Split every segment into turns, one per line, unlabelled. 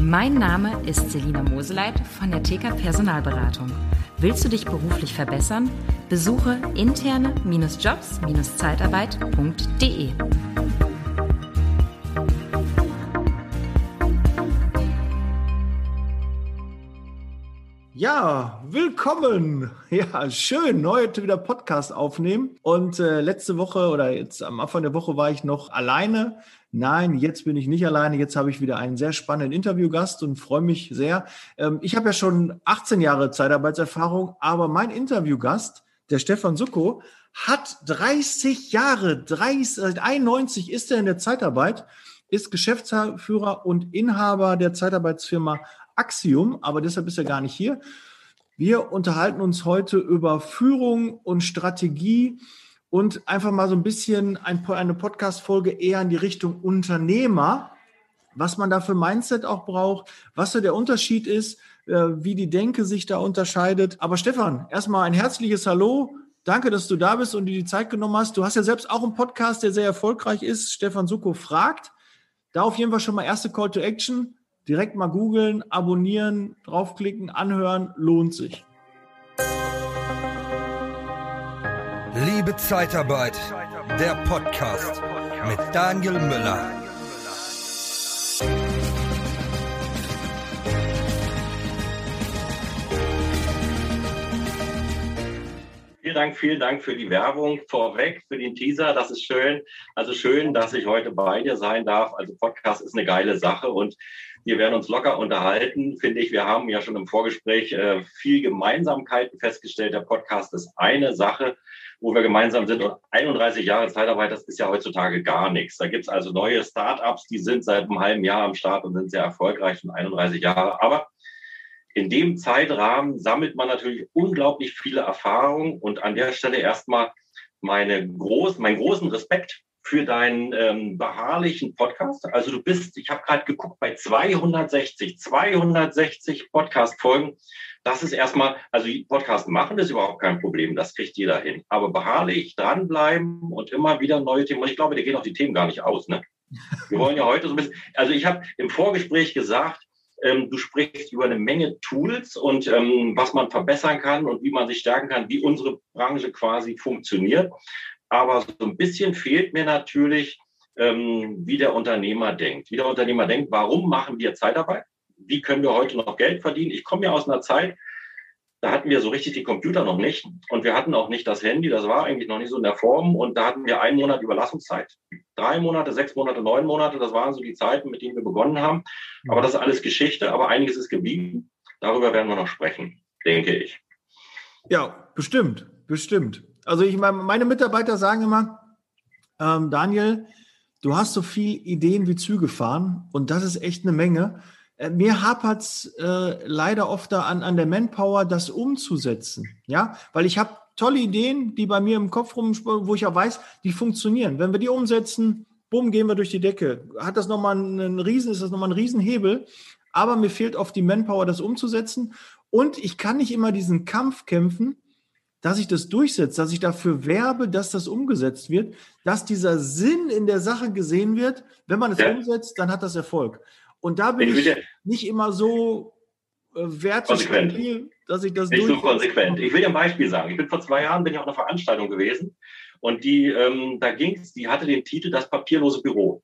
Mein Name ist Selina Moseleit von der TK Personalberatung. Willst du dich beruflich verbessern? Besuche interne-jobs-zeitarbeit.de.
Ja, willkommen. Ja, schön, heute wieder Podcast aufnehmen. Und äh, letzte Woche oder jetzt am Anfang der Woche war ich noch alleine. Nein, jetzt bin ich nicht alleine. Jetzt habe ich wieder einen sehr spannenden Interviewgast und freue mich sehr. Ähm, ich habe ja schon 18 Jahre Zeitarbeitserfahrung, aber mein Interviewgast, der Stefan Sucko, hat 30 Jahre, 30, seit 91 ist er in der Zeitarbeit, ist Geschäftsführer und Inhaber der Zeitarbeitsfirma Axiom, aber deshalb ist er gar nicht hier. Wir unterhalten uns heute über Führung und Strategie und einfach mal so ein bisschen ein, eine Podcast-Folge eher in die Richtung Unternehmer, was man da für Mindset auch braucht, was so der Unterschied ist, äh, wie die Denke sich da unterscheidet. Aber Stefan, erstmal ein herzliches Hallo. Danke, dass du da bist und dir die Zeit genommen hast. Du hast ja selbst auch einen Podcast, der sehr erfolgreich ist. Stefan Suko fragt. Da auf jeden Fall schon mal erste Call to Action direkt mal googeln, abonnieren, draufklicken, anhören, lohnt sich.
Liebe Zeitarbeit, der Podcast mit Daniel Müller.
Vielen Dank, vielen Dank für die Werbung vorweg, für den Teaser. Das ist schön. Also schön, dass ich heute bei dir sein darf. Also Podcast ist eine geile Sache und wir werden uns locker unterhalten, finde ich. Wir haben ja schon im Vorgespräch äh, viel Gemeinsamkeiten festgestellt. Der Podcast ist eine Sache, wo wir gemeinsam sind. Und 31 Jahre Zeitarbeit, das ist ja heutzutage gar nichts. Da gibt es also neue Startups, die sind seit einem halben Jahr am Start und sind sehr erfolgreich schon 31 Jahre. Aber in dem Zeitrahmen sammelt man natürlich unglaublich viele Erfahrungen. Und an der Stelle erstmal meine groß, meinen großen Respekt für deinen ähm, beharrlichen Podcast. Also du bist, ich habe gerade geguckt, bei 260, 260 Podcast-Folgen. Das ist erstmal, also Podcast machen ist überhaupt kein Problem, das kriegt jeder hin. Aber beharrlich dranbleiben und immer wieder neue Themen. Und ich glaube, dir gehen auch die Themen gar nicht aus. Ne? Wir wollen ja heute so ein bisschen, also ich habe im Vorgespräch gesagt, ähm, du sprichst über eine Menge Tools und ähm, was man verbessern kann und wie man sich stärken kann, wie unsere Branche quasi funktioniert. Aber so ein bisschen fehlt mir natürlich, ähm, wie der Unternehmer denkt. Wie der Unternehmer denkt, warum machen wir Zeitarbeit? Wie können wir heute noch Geld verdienen? Ich komme ja aus einer Zeit, da hatten wir so richtig die Computer noch nicht und wir hatten auch nicht das Handy, das war eigentlich noch nicht so in der Form und da hatten wir einen Monat Überlassungszeit. Drei Monate, sechs Monate, neun Monate, das waren so die Zeiten, mit denen wir begonnen haben. Aber das ist alles Geschichte, aber einiges ist geblieben. Darüber werden wir noch sprechen, denke ich.
Ja, bestimmt, bestimmt. Also ich meine, meine Mitarbeiter sagen immer, ähm, Daniel, du hast so viel Ideen wie Züge fahren und das ist echt eine Menge. Äh, mir hapert es äh, leider oft da an, an der Manpower, das umzusetzen. Ja, weil ich habe tolle Ideen, die bei mir im Kopf rumspringen, wo ich auch weiß, die funktionieren. Wenn wir die umsetzen, bumm, gehen wir durch die Decke. Hat das nochmal einen Riesen, ist das nochmal ein Riesenhebel. Aber mir fehlt oft die Manpower, das umzusetzen. Und ich kann nicht immer diesen Kampf kämpfen, dass ich das durchsetze, dass ich dafür werbe, dass das umgesetzt wird, dass dieser Sinn in der Sache gesehen wird. Wenn man es ja. umsetzt, dann hat das Erfolg. Und da bin ich, ich nicht immer so äh, wertestabil,
dass ich das Nicht so konsequent. Ich will dir ein Beispiel sagen. Ich bin vor zwei Jahren bin ich auf einer Veranstaltung gewesen und die, ähm, da ging es, die hatte den Titel Das papierlose Büro.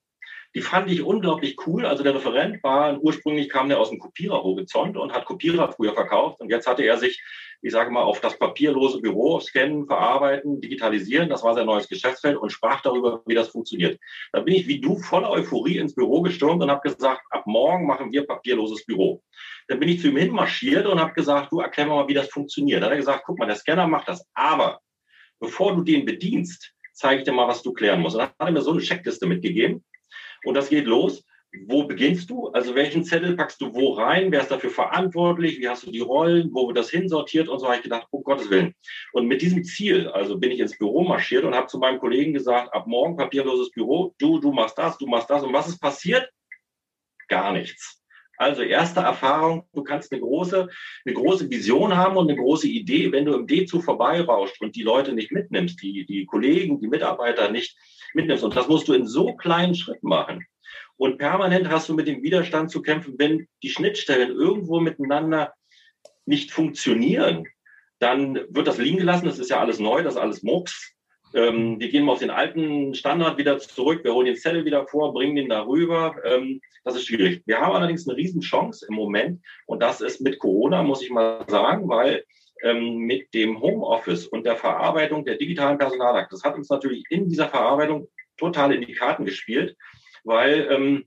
Die fand ich unglaublich cool. Also der Referent war, ursprünglich kam der aus dem Kopiererhorizont und hat Kopierer früher verkauft. Und jetzt hatte er sich, ich sage mal, auf das papierlose Büro scannen, verarbeiten, digitalisieren. Das war sein neues Geschäftsfeld und sprach darüber, wie das funktioniert. Da bin ich wie du voller Euphorie ins Büro gestürmt und habe gesagt, ab morgen machen wir papierloses Büro. Dann bin ich zu ihm hinmarschiert und habe gesagt, du erklär mir mal, wie das funktioniert. Dann hat er gesagt, guck mal, der Scanner macht das. Aber bevor du den bedienst, zeige ich dir mal, was du klären musst. Und dann hat er mir so eine Checkliste mitgegeben. Und das geht los. Wo beginnst du? Also welchen Zettel packst du wo rein? Wer ist dafür verantwortlich? Wie hast du die Rollen? Wo wird das hinsortiert? Und so habe ich gedacht, um Gottes Willen. Und mit diesem Ziel, also bin ich ins Büro marschiert und habe zu meinem Kollegen gesagt, ab morgen papierloses Büro, du, du machst das, du machst das. Und was ist passiert? Gar nichts. Also erste Erfahrung, du kannst eine große, eine große Vision haben und eine große Idee, wenn du im D-Zug vorbeirauscht und die Leute nicht mitnimmst, die, die Kollegen, die Mitarbeiter nicht mitnimmst. Und das musst du in so kleinen Schritten machen. Und permanent hast du mit dem Widerstand zu kämpfen, wenn die Schnittstellen irgendwo miteinander nicht funktionieren, dann wird das liegen gelassen. Das ist ja alles neu, das ist alles Murks. Ähm, wir gehen mal auf den alten Standard wieder zurück. Wir holen den Zettel wieder vor, bringen den darüber. Ähm, das ist schwierig. Wir haben allerdings eine Riesenchance im Moment. Und das ist mit Corona, muss ich mal sagen, weil ähm, mit dem Homeoffice und der Verarbeitung der digitalen Personalakte, das hat uns natürlich in dieser Verarbeitung total in die Karten gespielt, weil ähm,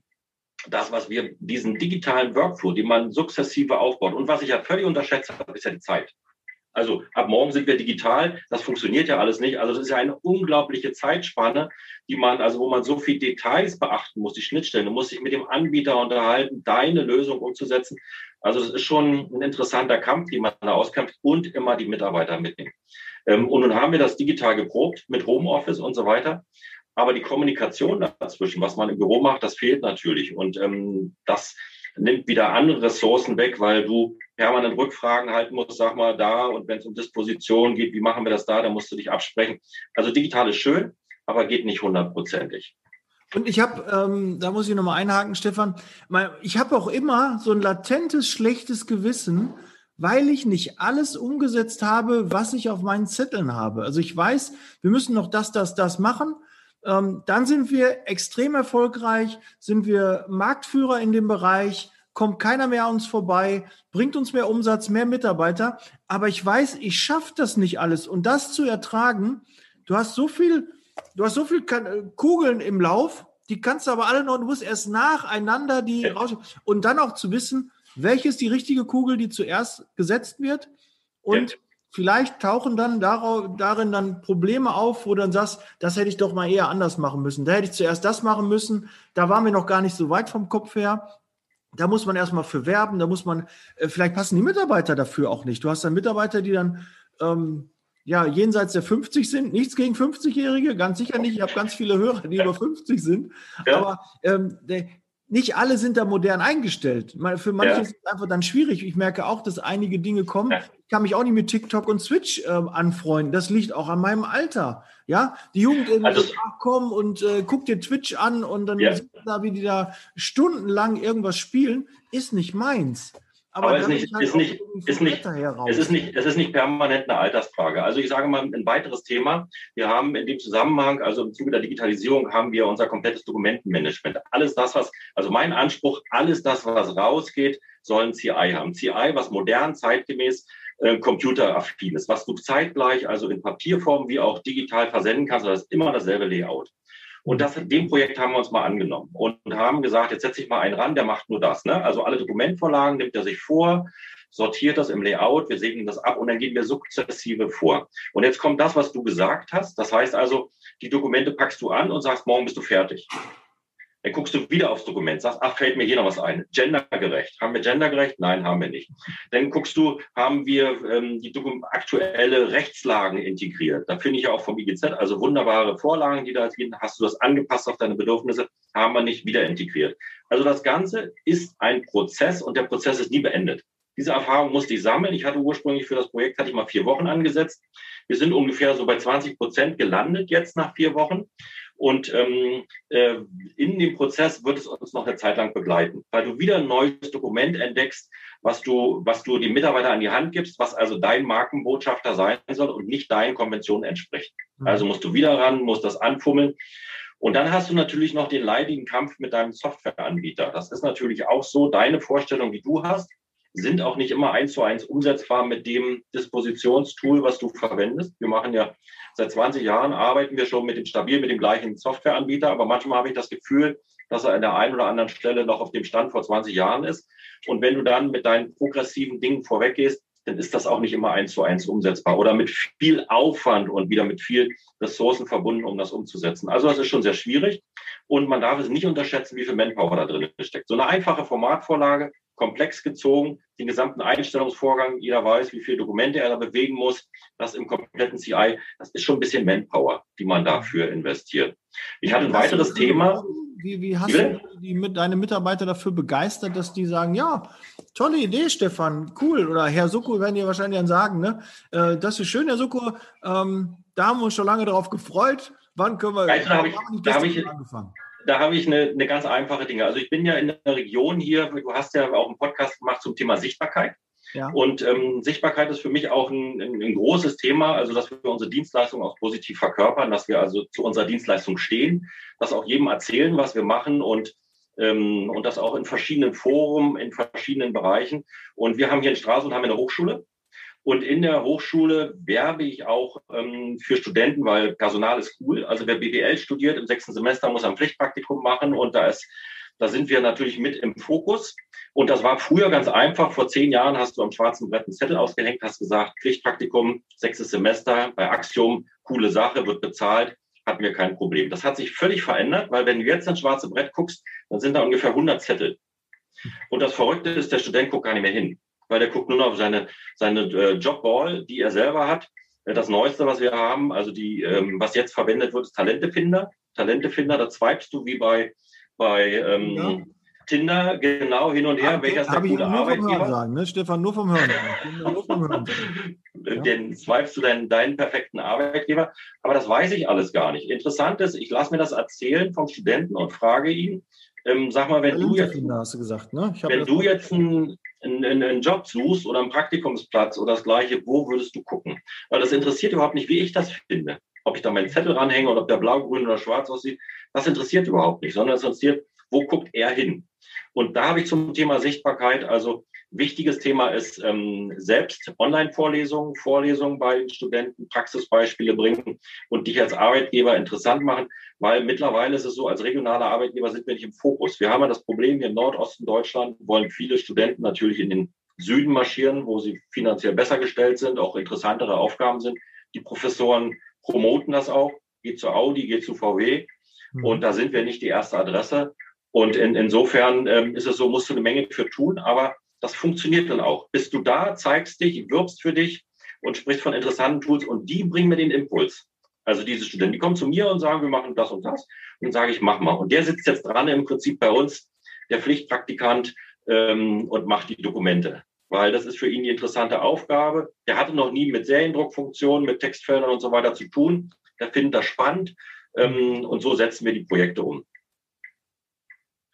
das, was wir, diesen digitalen Workflow, den man sukzessive aufbaut und was ich ja völlig unterschätzt habe, ist ja die Zeit. Also ab morgen sind wir digital. Das funktioniert ja alles nicht. Also das ist ja eine unglaubliche Zeitspanne, die man, also wo man so viel Details beachten muss, die Schnittstellen. Du musst dich mit dem Anbieter unterhalten, deine Lösung umzusetzen. Also das ist schon ein interessanter Kampf, den man da auskämpft und immer die Mitarbeiter mitnehmen. Und nun haben wir das digital geprobt mit Homeoffice und so weiter. Aber die Kommunikation dazwischen, was man im Büro macht, das fehlt natürlich. Und ähm, das nimmt wieder andere Ressourcen weg, weil du permanent Rückfragen halten musst, sag mal da und wenn es um Disposition geht, wie machen wir das da, dann musst du dich absprechen. Also digital ist schön, aber geht nicht hundertprozentig.
Und ich habe, ähm, da muss ich nochmal einhaken, Stefan, ich habe auch immer so ein latentes, schlechtes Gewissen, weil ich nicht alles umgesetzt habe, was ich auf meinen Zetteln habe. Also ich weiß, wir müssen noch das, das, das machen. Ähm, dann sind wir extrem erfolgreich, sind wir Marktführer in dem Bereich, kommt keiner mehr an uns vorbei, bringt uns mehr Umsatz, mehr Mitarbeiter. Aber ich weiß, ich schaffe das nicht alles. Und das zu ertragen, du hast so viel, du hast so viel Kugeln im Lauf, die kannst du aber alle noch, du musst erst nacheinander die raus und dann auch zu wissen, welche ist die richtige Kugel, die zuerst gesetzt wird. Und ja. Vielleicht tauchen dann darin dann Probleme auf, wo du dann sagst, das hätte ich doch mal eher anders machen müssen. Da hätte ich zuerst das machen müssen. Da waren wir noch gar nicht so weit vom Kopf her. Da muss man erstmal für werben, da muss man, äh, vielleicht passen die Mitarbeiter dafür auch nicht. Du hast dann Mitarbeiter, die dann ähm, ja jenseits der 50 sind. Nichts gegen 50-Jährige, ganz sicher nicht. Ich habe ganz viele Hörer, die über 50 sind. Ja. Aber ähm, nicht alle sind da modern eingestellt. Für manche ja. ist es einfach dann schwierig. Ich merke auch, dass einige Dinge kommen. Ja. Ich kann mich auch nicht mit TikTok und Switch äh, anfreunden. Das liegt auch an meinem Alter. Ja, die Jugend irgendwie also, ach komm und äh, guck dir Twitch an und dann ja. da, wie die da stundenlang irgendwas spielen, ist nicht meins.
Aber, Aber ist nicht, halt ist nicht, ist nicht, es ist nicht, es ist nicht permanent eine Altersfrage. Also ich sage mal ein weiteres Thema. Wir haben in dem Zusammenhang, also im Zuge der Digitalisierung, haben wir unser komplettes Dokumentenmanagement. Alles das, was, also mein Anspruch, alles das, was rausgeht, soll ein CI haben. CI, was modern, zeitgemäß, äh, computeraffin ist, was du zeitgleich, also in Papierform wie auch digital versenden kannst, das ist immer dasselbe Layout. Und das, dem Projekt haben wir uns mal angenommen und haben gesagt, jetzt setze ich mal einen ran, der macht nur das. Ne? Also alle Dokumentvorlagen nimmt er sich vor, sortiert das im Layout, wir segnen das ab und dann gehen wir sukzessive vor. Und jetzt kommt das, was du gesagt hast. Das heißt also, die Dokumente packst du an und sagst, morgen bist du fertig. Dann guckst du wieder aufs Dokument, sagst, ach, fällt mir hier noch was ein. Gendergerecht. Haben wir gendergerecht? Nein, haben wir nicht. Dann guckst du, haben wir ähm, die aktuelle Rechtslagen integriert. Da finde ich ja auch vom IGZ, also wunderbare Vorlagen, die da sind. Hast du das angepasst auf deine Bedürfnisse? Haben wir nicht wieder integriert. Also das Ganze ist ein Prozess und der Prozess ist nie beendet. Diese Erfahrung musste ich sammeln. Ich hatte ursprünglich für das Projekt, hatte ich mal vier Wochen angesetzt. Wir sind ungefähr so bei 20 Prozent gelandet jetzt nach vier Wochen. Und ähm, äh, in dem Prozess wird es uns noch eine Zeit lang begleiten, weil du wieder ein neues Dokument entdeckst, was du, was du die Mitarbeiter an die Hand gibst, was also dein Markenbotschafter sein soll und nicht deinen Konventionen entspricht. Mhm. Also musst du wieder ran, musst das anfummeln. Und dann hast du natürlich noch den leidigen Kampf mit deinem Softwareanbieter. Das ist natürlich auch so deine Vorstellung, die du hast sind auch nicht immer eins zu eins umsetzbar mit dem Dispositionstool, was du verwendest. Wir machen ja seit 20 Jahren arbeiten wir schon mit dem stabil mit dem gleichen Softwareanbieter, aber manchmal habe ich das Gefühl, dass er an der einen oder anderen Stelle noch auf dem Stand vor 20 Jahren ist. Und wenn du dann mit deinen progressiven Dingen vorweggehst, dann ist das auch nicht immer eins zu eins umsetzbar oder mit viel Aufwand und wieder mit viel Ressourcen verbunden, um das umzusetzen. Also das ist schon sehr schwierig und man darf es nicht unterschätzen, wie viel Manpower da drin steckt. So eine einfache Formatvorlage komplex gezogen, den gesamten Einstellungsvorgang, jeder weiß, wie viele Dokumente er da bewegen muss, das im kompletten CI, das ist schon ein bisschen Manpower, die man dafür investiert. Ich hatte ein weiteres Thema.
Wie, wie hast du die, mit, deine Mitarbeiter dafür begeistert, dass die sagen, ja, tolle Idee, Stefan, cool. Oder Herr Suko werden die wahrscheinlich dann sagen, ne? Äh, das ist schön, Herr Suko, ähm, da haben wir uns schon lange darauf gefreut. Wann können wir,
weißt du, da habe ich, da hab ich, angefangen? Da habe ich eine, eine ganz einfache Dinge. Also ich bin ja in der Region hier, du hast ja auch einen Podcast gemacht zum Thema Sichtbarkeit. Ja. Und ähm, Sichtbarkeit ist für mich auch ein, ein, ein, großes Thema, also dass wir unsere Dienstleistung auch positiv verkörpern, dass wir also zu unserer Dienstleistung stehen, dass auch jedem erzählen, was wir machen und ähm, und das auch in verschiedenen Foren, in verschiedenen Bereichen. Und wir haben hier in Straße haben eine Hochschule. Und in der Hochschule werbe ich auch ähm, für Studenten, weil Personal ist cool. Also wer BWL studiert im sechsten Semester, muss ein Pflichtpraktikum machen und da ist da sind wir natürlich mit im Fokus. Und das war früher ganz einfach. Vor zehn Jahren hast du am schwarzen Brett einen Zettel ausgehängt, hast gesagt, Pflichtpraktikum, sechstes Semester bei Axiom, coole Sache, wird bezahlt, hatten wir kein Problem. Das hat sich völlig verändert, weil wenn du jetzt ins schwarze Brett guckst, dann sind da ungefähr 100 Zettel. Und das Verrückte ist, der Student guckt gar nicht mehr hin, weil der guckt nur noch auf seine, seine äh, Jobball, die er selber hat. Äh, das Neueste, was wir haben, also die, ähm, was jetzt verwendet wird, ist Talentefinder. Talentefinder, da zweibst du wie bei bei ähm, ja. Tinder genau hin und her.
Hab, welcher ist der coole Arbeitgeber? Sagen, ne? Stefan, nur vom Hören. nur vom
Hören. Den swipest du dann deinen perfekten Arbeitgeber. Aber das weiß ich alles gar nicht. Interessant ist, ich lasse mir das erzählen vom Studenten und frage ihn, ähm, sag mal, wenn du jetzt,
hast du gesagt, ne?
wenn du jetzt einen, einen, einen Job suchst oder einen Praktikumsplatz oder das Gleiche, wo würdest du gucken? Weil das interessiert überhaupt nicht, wie ich das finde ob ich da meinen Zettel ranhänge oder ob der blau, grün oder schwarz aussieht, das interessiert überhaupt nicht, sondern es interessiert, wo guckt er hin? Und da habe ich zum Thema Sichtbarkeit, also wichtiges Thema ist ähm, selbst Online-Vorlesungen, Vorlesungen bei den Studenten, Praxisbeispiele bringen und dich als Arbeitgeber interessant machen, weil mittlerweile ist es so, als regionaler Arbeitgeber sind wir nicht im Fokus. Wir haben ja das Problem hier im Nordosten Deutschland, wollen viele Studenten natürlich in den Süden marschieren, wo sie finanziell besser gestellt sind, auch interessantere Aufgaben sind. Die Professoren promoten das auch, geht zu Audi, geht zu VW. Mhm. Und da sind wir nicht die erste Adresse. Und in, insofern ähm, ist es so, musst du eine Menge für tun, aber das funktioniert dann auch. Bist du da, zeigst dich, wirbst für dich und sprichst von interessanten Tools und die bringen mir den Impuls. Also diese Studenten, die kommen zu mir und sagen, wir machen das und das. Und dann sage ich, mach mal. Und der sitzt jetzt dran im Prinzip bei uns, der Pflichtpraktikant, ähm, und macht die Dokumente weil das ist für ihn die interessante Aufgabe. Der hatte noch nie mit Seriendruckfunktionen, mit Textfeldern und so weiter zu tun. Der findet das spannend ähm, und so setzen wir die Projekte um.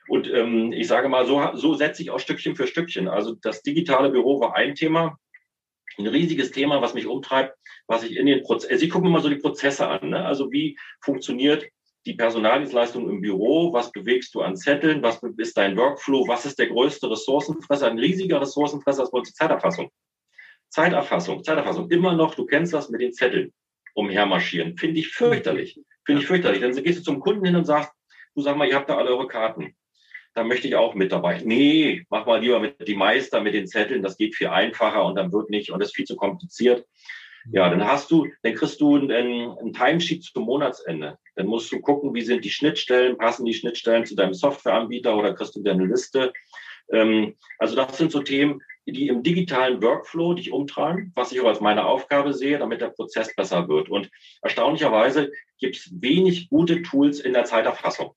Und ähm, ich sage mal, so, so setze ich auch Stückchen für Stückchen. Also das digitale Büro war ein Thema, ein riesiges Thema, was mich umtreibt, was ich in den Prozessen, also ich gucke mir mal so die Prozesse an. Ne? Also wie funktioniert die Personaldienstleistung im Büro, was bewegst du an Zetteln, was ist dein Workflow, was ist der größte Ressourcenfresser, ein riesiger Ressourcenfresser ist bei uns die Zeiterfassung. Zeiterfassung, Zeiterfassung, immer noch, du kennst das mit den Zetteln umhermarschieren, finde ich fürchterlich, finde ich fürchterlich. Dann gehst du zum Kunden hin und sagst, du sag mal, ihr habt da alle eure Karten. Da möchte ich auch mit dabei. Nee, mach mal lieber mit die Meister, mit den Zetteln, das geht viel einfacher und dann wird nicht und das ist viel zu kompliziert. Ja, dann hast du, dann kriegst du ein, ein Timesheet zum Monatsende. Dann musst du gucken, wie sind die Schnittstellen, passen die Schnittstellen zu deinem Softwareanbieter oder kriegst du dir eine Liste. Ähm, also das sind so Themen, die im digitalen Workflow dich umtragen, was ich auch als meine Aufgabe sehe, damit der Prozess besser wird. Und erstaunlicherweise gibt es wenig gute Tools in der Zeiterfassung.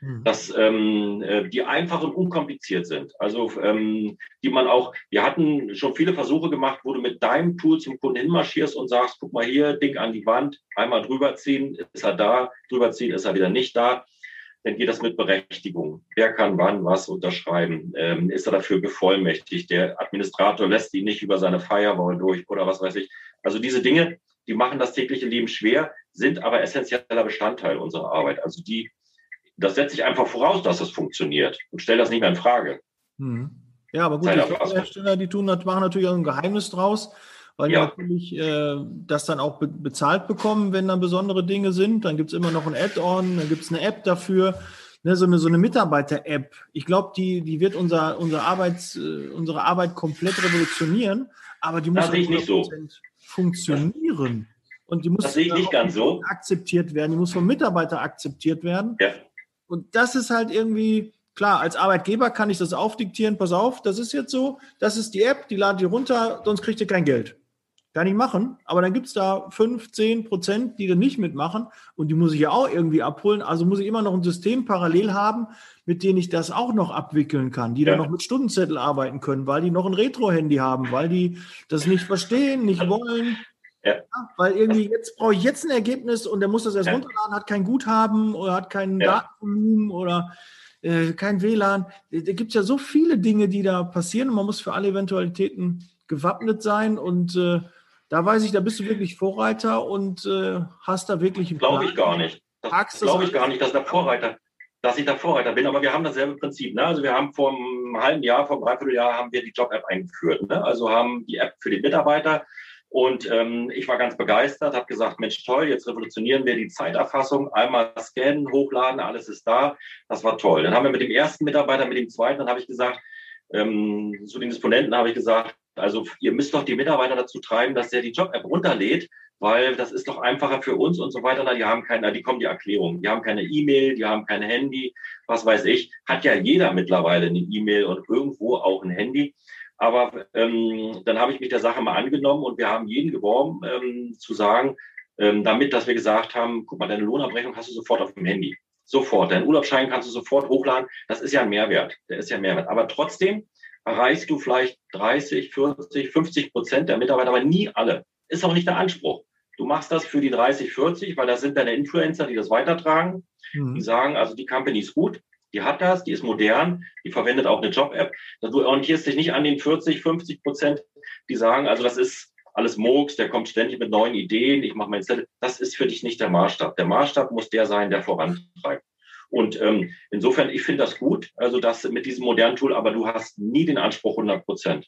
Hm. dass ähm, äh, die einfach und unkompliziert sind. Also ähm, die man auch, wir hatten schon viele Versuche gemacht, wo du mit deinem Tool zum Kunden hinmarschierst und sagst, guck mal hier, Ding an die Wand, einmal drüber ziehen, ist er da, drüber ziehen, ist er wieder nicht da. Dann geht das mit Berechtigung. Wer kann wann was unterschreiben? Ähm, ist er dafür bevollmächtigt? Der Administrator lässt ihn nicht über seine Firewall durch oder was weiß ich. Also diese Dinge, die machen das tägliche Leben schwer, sind aber essentieller Bestandteil unserer Arbeit. Also die das setze ich einfach voraus, dass es funktioniert und stelle das nicht mehr in Frage.
Hm. Ja, aber gut, die Softwarehersteller, die tun, machen natürlich auch ein Geheimnis draus, weil ja. die natürlich äh, das dann auch be bezahlt bekommen, wenn dann besondere Dinge sind. Dann gibt es immer noch ein Add-on, dann gibt es eine App dafür. Ne, so eine, so eine Mitarbeiter-App. Ich glaube, die, die wird unser, unser Arbeits, äh, unsere Arbeit komplett revolutionieren, aber die muss
nicht so.
funktionieren. Und die muss
das sehe ich nicht ganz so.
akzeptiert werden, die muss vom Mitarbeiter akzeptiert werden.
Ja.
Und das ist halt irgendwie, klar, als Arbeitgeber kann ich das aufdiktieren, pass auf, das ist jetzt so, das ist die App, die ladet ihr runter, sonst kriegt ihr kein Geld. Kann ich machen, aber dann gibt es da 5, 10 Prozent, die da nicht mitmachen und die muss ich ja auch irgendwie abholen. Also muss ich immer noch ein System parallel haben, mit dem ich das auch noch abwickeln kann, die ja. dann noch mit Stundenzettel arbeiten können, weil die noch ein Retro-Handy haben, weil die das nicht verstehen, nicht wollen. Ja. weil irgendwie jetzt brauche ich jetzt ein Ergebnis und der muss das erst ja. runterladen, hat kein Guthaben oder hat kein ja. Datenvolumen oder äh, kein WLAN. Da gibt es ja so viele Dinge, die da passieren und man muss für alle Eventualitäten gewappnet sein und äh, da weiß ich, da bist du wirklich Vorreiter und äh, hast da wirklich
einen Glaube ich gar nicht. Glaube ich gar nicht, dass der Vorreiter dass ich da Vorreiter bin, aber wir haben dasselbe Prinzip. Ne? Also wir haben vor einem halben Jahr, vor einem Dreivierteljahr haben wir die Job-App eingeführt. Ne? Also haben die App für die Mitarbeiter und ähm, ich war ganz begeistert, habe gesagt, Mensch, toll, jetzt revolutionieren wir die Zeiterfassung, einmal scannen, hochladen, alles ist da. Das war toll. Dann haben wir mit dem ersten Mitarbeiter, mit dem zweiten, dann habe ich gesagt, ähm, zu den Disponenten habe ich gesagt, also ihr müsst doch die Mitarbeiter dazu treiben, dass der die Job-App runterlädt weil das ist doch einfacher für uns und so weiter. Na, die haben keine, die kommen die Erklärung. Die haben keine E-Mail, die haben kein Handy, was weiß ich. Hat ja jeder mittlerweile eine E-Mail und irgendwo auch ein Handy. Aber ähm, dann habe ich mich der Sache mal angenommen und wir haben jeden geworben, ähm, zu sagen, ähm, damit, dass wir gesagt haben, guck mal, deine Lohnabrechnung hast du sofort auf dem Handy. Sofort. Deinen Urlaubsschein kannst du sofort hochladen. Das ist ja ein Mehrwert. Der ist ja ein Mehrwert. Aber trotzdem erreichst du vielleicht 30, 40, 50 Prozent der Mitarbeiter, aber nie alle. Ist auch nicht der Anspruch. Du machst das für die 30, 40, weil das sind deine Influencer, die das weitertragen. Mhm. Die sagen, also die Company ist gut, die hat das, die ist modern, die verwendet auch eine Job-App. Du orientierst dich nicht an den 40, 50 Prozent, die sagen, also das ist alles Murks, der kommt ständig mit neuen Ideen, ich mache mein Zettel. Das ist für dich nicht der Maßstab. Der Maßstab muss der sein, der vorantreibt. Und ähm, insofern, ich finde das gut, also das mit diesem modernen Tool, aber du hast nie den Anspruch 100 Prozent.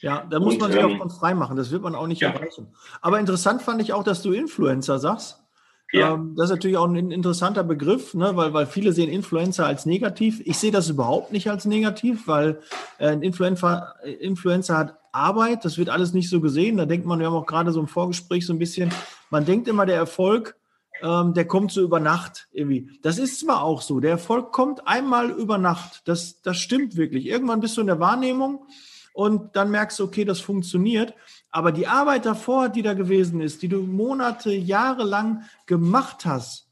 Ja, da muss und, man sich ähm, auch von frei machen. Das wird man auch nicht ja. erreichen. Aber interessant fand ich auch, dass du Influencer sagst. Ja. Ähm, das ist natürlich auch ein interessanter Begriff, ne? weil, weil viele sehen Influencer als negativ. Ich sehe das überhaupt nicht als negativ, weil äh, ein Influencer, Influencer hat Arbeit, das wird alles nicht so gesehen. Da denkt man, wir haben auch gerade so im Vorgespräch so ein bisschen, man denkt immer, der Erfolg, ähm, der kommt so über Nacht irgendwie. Das ist zwar auch so, der Erfolg kommt einmal über Nacht. Das, das stimmt wirklich. Irgendwann bist du in der Wahrnehmung und dann merkst du, okay, das funktioniert. Aber die Arbeit davor, die da gewesen ist, die du Monate, Jahre lang gemacht hast,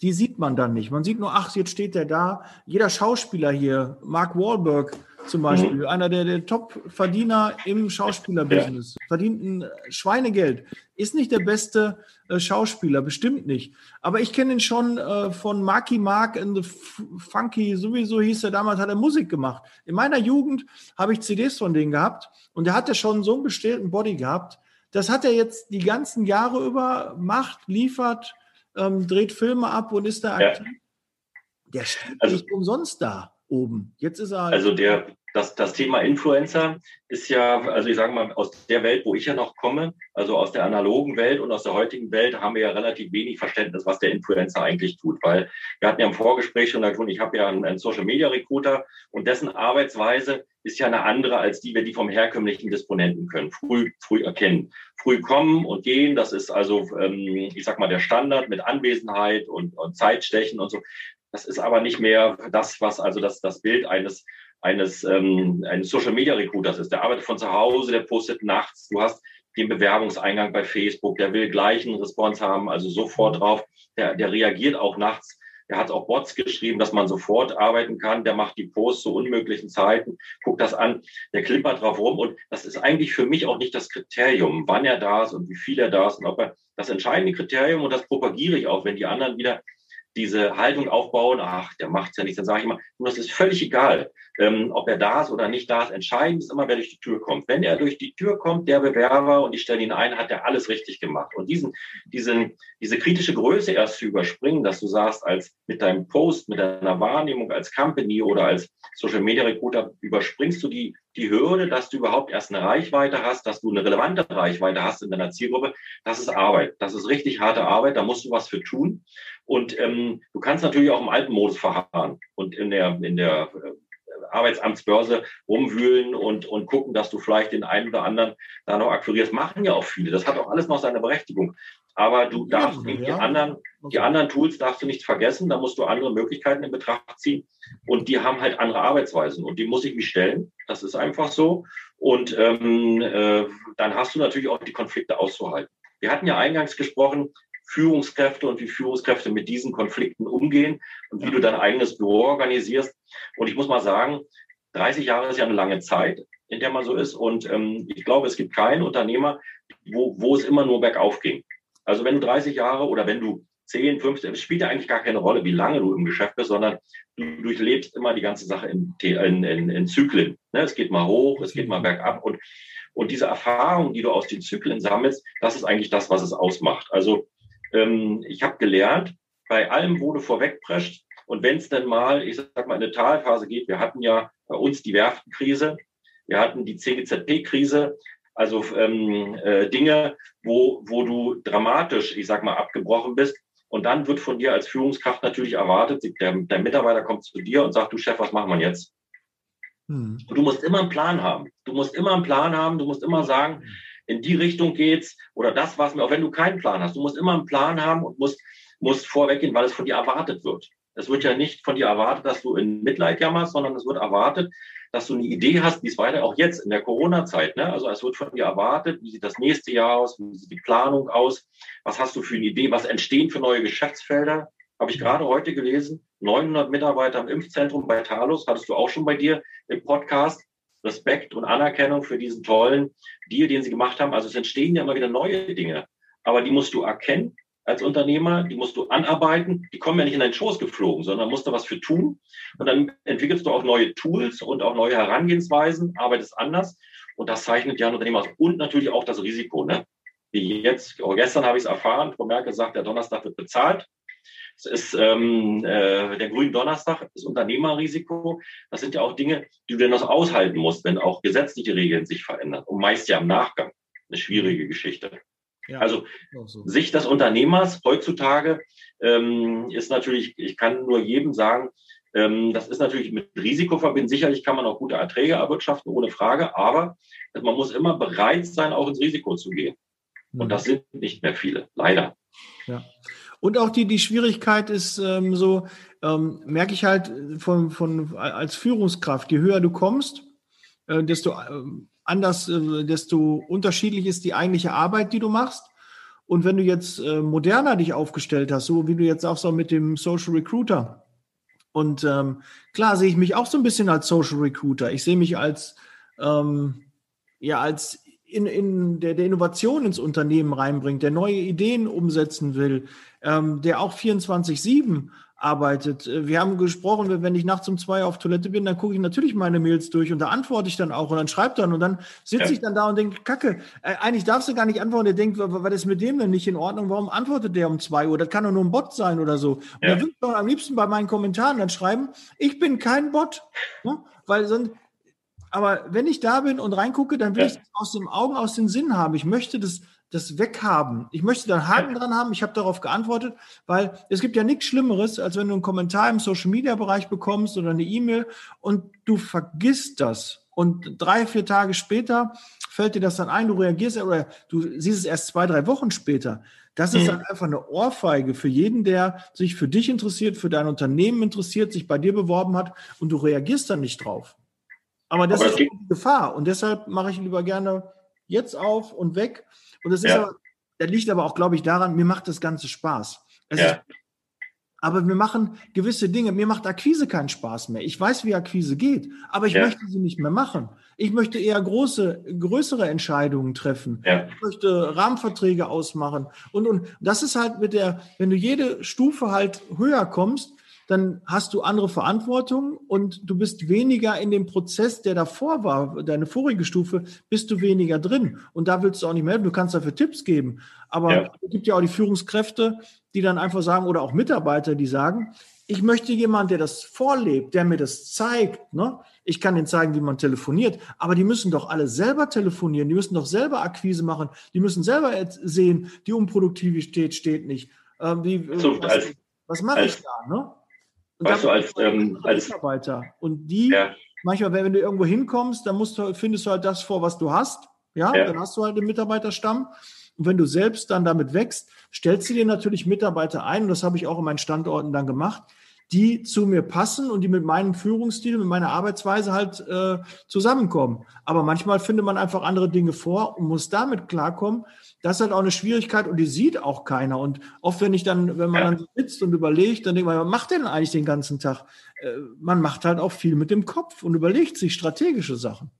die sieht man dann nicht. Man sieht nur, ach, jetzt steht der da. Jeder Schauspieler hier, Mark Wahlberg, zum Beispiel, mhm. einer der, der Top-Verdiener im Schauspielerbusiness, verdient ein Schweinegeld, ist nicht der beste äh, Schauspieler, bestimmt nicht. Aber ich kenne ihn schon äh, von Marky Mark in the Funky, sowieso hieß er damals, hat er Musik gemacht. In meiner Jugend habe ich CDs von denen gehabt und der hatte schon so einen bestellten Body gehabt. Das hat er jetzt die ganzen Jahre über, macht, liefert, ähm, dreht Filme ab und ist da aktiv. Ja. Der steht also, nicht umsonst da oben. Jetzt ist er.
Also der, das, das Thema Influencer ist ja, also ich sage mal, aus der Welt, wo ich ja noch komme, also aus der analogen Welt und aus der heutigen Welt, haben wir ja relativ wenig Verständnis, was der Influencer eigentlich tut. Weil wir hatten ja im Vorgespräch schon gesagt, ich habe ja einen, einen Social Media Recruiter und dessen Arbeitsweise ist ja eine andere, als die wir die vom herkömmlichen Disponenten können. Früh, früh erkennen. Früh kommen und gehen, das ist also, ähm, ich sag mal, der Standard mit Anwesenheit und, und Zeitstechen und so. Das ist aber nicht mehr das, was also das, das Bild eines, eines, ähm, eines Social Media Recruiters ist. Der arbeitet von zu Hause, der postet nachts. Du hast den Bewerbungseingang bei Facebook, der will gleich einen Response haben, also sofort drauf. Der, der reagiert auch nachts. Der hat auch Bots geschrieben, dass man sofort arbeiten kann. Der macht die Posts zu unmöglichen Zeiten, guckt das an, der klippert drauf rum. Und das ist eigentlich für mich auch nicht das Kriterium, wann er da ist und wie viel er da ist und ob er das entscheidende Kriterium, und das propagiere ich auch, wenn die anderen wieder diese Haltung aufbauen, ach, der macht's ja nicht, dann sage ich immer, das ist völlig egal, ähm, ob er da ist oder nicht da ist. Entscheidend ist immer, wer durch die Tür kommt. Wenn er durch die Tür kommt, der Bewerber, und ich stelle ihn ein, hat er alles richtig gemacht. Und diesen, diesen, diese kritische Größe erst zu überspringen, dass du sagst, als mit deinem Post, mit deiner Wahrnehmung als Company oder als Social Media Recruiter überspringst du die, die Hürde, dass du überhaupt erst eine Reichweite hast, dass du eine relevante Reichweite hast in deiner Zielgruppe. Das ist Arbeit. Das ist richtig harte Arbeit. Da musst du was für tun. Und ähm, du kannst natürlich auch im alten Modus verharren und in der, in der äh, Arbeitsamtsbörse rumwühlen und, und gucken, dass du vielleicht den einen oder anderen da noch akquirierst. Machen ja auch viele. Das hat auch alles noch seine Berechtigung. Aber du darfst ja, die anderen, die anderen Tools darfst du nicht vergessen. Da musst du andere Möglichkeiten in Betracht ziehen. Und die haben halt andere Arbeitsweisen. Und die muss ich mich stellen. Das ist einfach so. Und ähm, äh, dann hast du natürlich auch die Konflikte auszuhalten. Wir hatten ja eingangs gesprochen, Führungskräfte und wie Führungskräfte mit diesen Konflikten umgehen und wie du dein eigenes Büro organisierst. Und ich muss mal sagen, 30 Jahre ist ja eine lange Zeit in der man so ist. Und ähm, ich glaube, es gibt keinen Unternehmer, wo, wo es immer nur bergauf ging. Also wenn du 30 Jahre oder wenn du 10, 15, es spielt ja eigentlich gar keine Rolle, wie lange du im Geschäft bist, sondern du durchlebst immer die ganze Sache in, in, in, in Zyklen. Ne? Es geht mal hoch, es geht mal bergab und, und diese Erfahrung, die du aus den Zyklen sammelst, das ist eigentlich das, was es ausmacht. Also ähm, ich habe gelernt, bei allem, wo du vorwegprescht und wenn es dann mal, ich sag mal, in eine Talphase geht, wir hatten ja bei uns die Werftenkrise, wir hatten die CGZP-Krise, also ähm, äh, Dinge, wo, wo du dramatisch, ich sag mal, abgebrochen bist. Und dann wird von dir als Führungskraft natürlich erwartet, der, der Mitarbeiter kommt zu dir und sagt, du Chef, was machen wir jetzt? Hm. du musst immer einen Plan haben. Du musst immer einen Plan haben. Du musst immer sagen, in die Richtung geht's oder das, was mir, auch wenn du keinen Plan hast. Du musst immer einen Plan haben und musst, musst vorweggehen, weil es von dir erwartet wird. Es wird ja nicht von dir erwartet, dass du in Mitleid jammerst, sondern es wird erwartet, dass du eine Idee hast, wie es weiter, auch jetzt in der Corona-Zeit. Ne? Also es wird von dir erwartet, wie sieht das nächste Jahr aus, wie sieht die Planung aus, was hast du für eine Idee, was entstehen für neue Geschäftsfelder. Habe ich gerade heute gelesen, 900 Mitarbeiter im Impfzentrum bei Talos, hattest du auch schon bei dir im Podcast. Respekt und Anerkennung für diesen tollen Deal, den sie gemacht haben. Also es entstehen ja immer wieder neue Dinge, aber die musst du erkennen als Unternehmer, die musst du anarbeiten, die kommen ja nicht in deinen Schoß geflogen, sondern musst du was für tun. Und dann entwickelst du auch neue Tools und auch neue Herangehensweisen, arbeitest anders. Und das zeichnet ja ein Unternehmer aus. Und natürlich auch das Risiko. Ne? Wie jetzt, gestern habe ich es erfahren, Frau Merkel sagt, der Donnerstag wird bezahlt. Es ist ähm, äh, der grüne Donnerstag, das Unternehmerrisiko. Das sind ja auch Dinge, die du dann noch aushalten musst, wenn auch gesetzliche Regeln sich verändern. Und meist ja im Nachgang. Eine schwierige Geschichte. Ja, also so. Sicht des Unternehmers heutzutage ähm, ist natürlich, ich kann nur jedem sagen, ähm, das ist natürlich mit Risiko verbunden. Sicherlich kann man auch gute Erträge erwirtschaften, ohne Frage, aber man muss immer bereit sein, auch ins Risiko zu gehen. Und mhm. das sind nicht mehr viele, leider.
Ja. Und auch die, die Schwierigkeit ist ähm, so, ähm, merke ich halt von, von, als Führungskraft, je höher du kommst, äh, desto äh, anders, äh, desto unterschiedlich ist die eigentliche Arbeit, die du machst. Und wenn du jetzt äh, moderner dich aufgestellt hast, so wie du jetzt auch so mit dem Social Recruiter. Und ähm, klar sehe ich mich auch so ein bisschen als Social Recruiter. Ich sehe mich als, ähm, ja, als in, in der, der Innovation ins Unternehmen reinbringt, der neue Ideen umsetzen will, ähm, der auch 24-7 arbeitet. Äh, wir haben gesprochen, wenn ich nachts um zwei auf Toilette bin, dann gucke ich natürlich meine Mails durch und da antworte ich dann auch und dann schreibt dann und dann sitze ja. ich dann da und denke, Kacke, äh, eigentlich darfst du gar nicht antworten. Der denkt, was ist mit dem denn nicht in Ordnung? Warum antwortet der um zwei Uhr? Das kann doch nur ein Bot sein oder so. Und ja. dann würde ich doch am liebsten bei meinen Kommentaren dann schreiben, ich bin kein Bot. Ne? Weil sonst, aber wenn ich da bin und reingucke, dann will ja. ich das aus den Augen, aus den Sinn haben. Ich möchte das das weghaben. Ich möchte da einen Haken dran haben. Ich habe darauf geantwortet, weil es gibt ja nichts Schlimmeres, als wenn du einen Kommentar im Social Media Bereich bekommst oder eine E-Mail und du vergisst das. Und drei, vier Tage später fällt dir das dann ein, du reagierst oder du siehst es erst zwei, drei Wochen später. Das ist mhm. dann einfach eine Ohrfeige für jeden, der sich für dich interessiert, für dein Unternehmen interessiert, sich bei dir beworben hat und du reagierst dann nicht drauf. Aber das Aber ist die Gefahr und deshalb mache ich lieber gerne jetzt auf und weg und das ist ja. aber, das liegt aber auch, glaube ich, daran, mir macht das Ganze Spaß. Ja. Ist, aber wir machen gewisse Dinge, mir macht Akquise keinen Spaß mehr. Ich weiß, wie Akquise geht, aber ich ja. möchte sie nicht mehr machen. Ich möchte eher große, größere Entscheidungen treffen. Ja. Ich möchte Rahmenverträge ausmachen. Und, und das ist halt mit der, wenn du jede Stufe halt höher kommst, dann hast du andere Verantwortung und du bist weniger in dem Prozess, der davor war, deine vorige Stufe, bist du weniger drin. Und da willst du auch nicht mehr, du kannst dafür Tipps geben. Aber ja. es gibt ja auch die Führungskräfte, die dann einfach sagen, oder auch Mitarbeiter, die sagen, ich möchte jemanden, der das vorlebt, der mir das zeigt. Ne? Ich kann denen zeigen, wie man telefoniert, aber die müssen doch alle selber telefonieren, die müssen doch selber Akquise machen, die müssen selber sehen, die Unproduktivität steht nicht. Ähm, die, so, was, was mache ich da? Ne? Und weißt du, als, ähm, als Mitarbeiter. Und die, ja. manchmal, wenn du irgendwo hinkommst, dann musst du, findest du halt das vor, was du hast. Ja, ja. dann hast du halt den Mitarbeiterstamm. Und wenn du selbst dann damit wächst, stellst du dir natürlich Mitarbeiter ein, und das habe ich auch in meinen Standorten dann gemacht, die zu mir passen und die mit meinem Führungsstil, mit meiner Arbeitsweise halt äh, zusammenkommen. Aber manchmal findet man einfach andere Dinge vor und muss damit klarkommen. Das ist halt auch eine Schwierigkeit und die sieht auch keiner. Und oft, wenn ich dann, wenn man ja. dann sitzt und überlegt, dann denkt man, was macht denn eigentlich den ganzen Tag? Äh, man macht halt auch viel mit dem Kopf und überlegt sich strategische Sachen.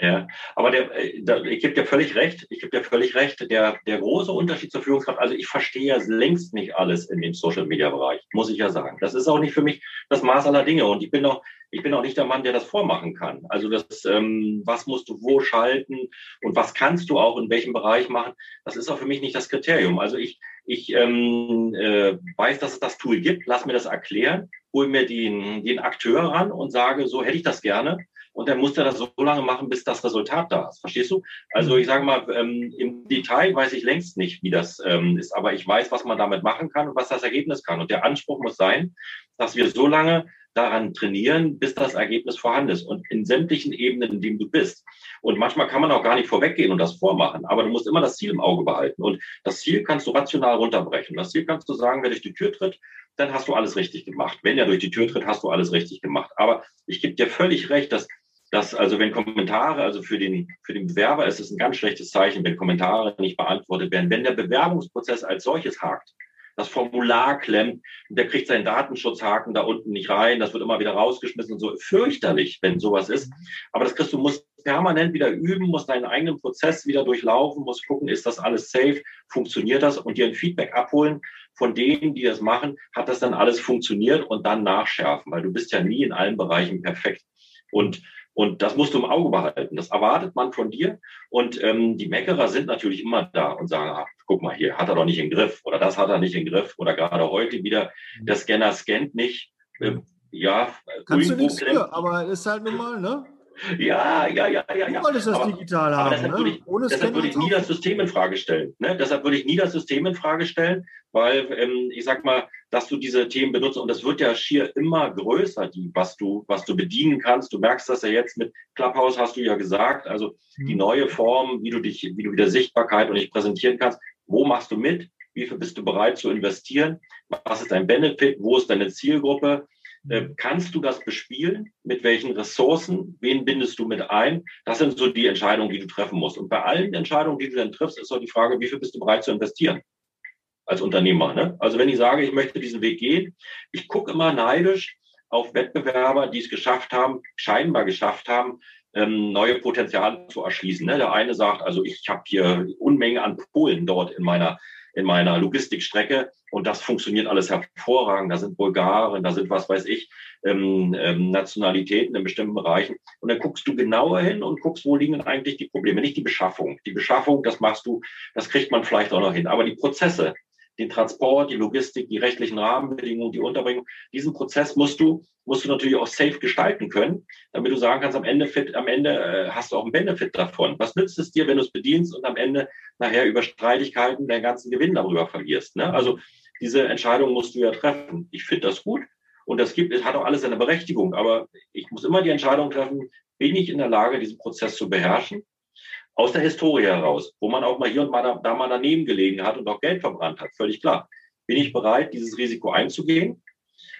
Ja, aber der, äh, der, ich gebe dir völlig recht, ich gebe dir völlig recht, der, der große Unterschied zur Führungskraft, also ich verstehe ja längst nicht alles in dem Social Media Bereich, muss ich ja sagen. Das ist auch nicht für mich das Maß aller Dinge und ich bin auch, ich bin auch nicht der Mann, der das vormachen kann. Also das, ähm, was musst du wo schalten und was kannst du auch in welchem Bereich machen, das ist auch für mich nicht das Kriterium. Also ich, ich ähm, äh, weiß, dass es das Tool gibt, lass mir das erklären, hol mir den, den Akteur ran und sage, so hätte ich das gerne und dann muss er das so lange machen, bis das Resultat da ist. Verstehst du? Also mhm. ich sage mal, ähm, im Detail weiß ich längst nicht, wie das ähm, ist, aber ich weiß, was man damit machen kann und was das Ergebnis kann. Und der Anspruch muss sein, dass wir so lange daran trainieren, bis das Ergebnis vorhanden ist und in sämtlichen Ebenen, in denen du bist. Und manchmal kann man auch gar nicht vorweggehen und das vormachen, aber du musst immer das Ziel im Auge behalten. Und das Ziel kannst du rational runterbrechen. Das Ziel kannst du sagen, wer durch die Tür tritt, dann hast du alles richtig gemacht. Wenn er durch die Tür tritt, hast du alles richtig gemacht. Aber ich gebe dir völlig recht, dass dass also wenn Kommentare, also für den, für den Bewerber ist es ein ganz schlechtes Zeichen, wenn Kommentare nicht beantwortet werden. Wenn der Bewerbungsprozess als solches hakt, das Formular klemmt, der kriegt seinen Datenschutzhaken da unten nicht rein, das wird immer wieder rausgeschmissen und so. Fürchterlich, wenn sowas ist. Aber das kriegst du, musst permanent wieder üben, musst deinen eigenen Prozess wieder durchlaufen, musst gucken, ist das alles safe, funktioniert das und dir ein Feedback abholen von denen, die das machen, hat das dann alles funktioniert und dann nachschärfen, weil du bist ja nie in allen Bereichen perfekt. Und und das musst du im Auge behalten. Das erwartet man von dir. Und ähm, die Meckerer sind natürlich immer da und sagen, ach, guck mal hier, hat er doch nicht im Griff oder das hat er nicht im Griff oder gerade heute wieder, der Scanner scannt nicht. Ähm, ja,
Kannst du nichts für, aber ist halt nun mal, ne?
Ja, ja, ja, ja.
ja. das aber, digital
aber haben. Deshalb, ne? würde ich, Ohne deshalb würde ich nie das System in Frage stellen. Ne? Deshalb würde ich nie das System in Frage stellen, weil ähm, ich sag mal, dass du diese Themen benutzt und das wird ja schier immer größer, die, was du, was du bedienen kannst. Du merkst das ja jetzt mit Clubhouse, hast du ja gesagt, also mhm. die neue Form, wie du dich, wie du wieder Sichtbarkeit und dich präsentieren kannst. Wo machst du mit? Wie viel bist du bereit zu investieren? Was ist dein Benefit? Wo ist deine Zielgruppe? Äh, kannst du das bespielen? Mit welchen Ressourcen? Wen bindest du mit ein? Das sind so die Entscheidungen, die du treffen musst. Und bei allen Entscheidungen, die du dann triffst, ist so die Frage, wie viel bist du bereit zu investieren? Als Unternehmer. Ne? Also wenn ich sage, ich möchte diesen Weg gehen, ich gucke immer neidisch auf Wettbewerber, die es geschafft haben, scheinbar geschafft haben, ähm, neue Potenziale zu erschließen. Ne? Der eine sagt, also ich habe hier Unmengen an Polen dort in meiner in meiner Logistikstrecke und das funktioniert alles hervorragend. Da sind Bulgaren, da sind was weiß ich, ähm, ähm, Nationalitäten in bestimmten Bereichen. Und dann guckst du genauer hin und guckst, wo liegen eigentlich die Probleme. Nicht die Beschaffung. Die Beschaffung, das machst du, das kriegt man vielleicht auch noch hin. Aber die Prozesse, den Transport, die Logistik, die rechtlichen Rahmenbedingungen, die Unterbringung. Diesen Prozess musst du, musst du natürlich auch safe gestalten können, damit du sagen kannst, am Ende, fit, am Ende äh, hast du auch einen Benefit davon. Was nützt es dir, wenn du es bedienst und am Ende nachher über Streitigkeiten deinen ganzen Gewinn darüber verlierst? Ne? Also diese Entscheidung musst du ja treffen. Ich finde das gut und das gibt, es hat auch alles seine Berechtigung, aber ich muss immer die Entscheidung treffen, bin ich in der Lage, diesen Prozess zu beherrschen? Aus der Historie heraus, wo man auch mal hier und mal da, da mal daneben gelegen hat und auch Geld verbrannt hat, völlig klar. Bin ich bereit, dieses Risiko einzugehen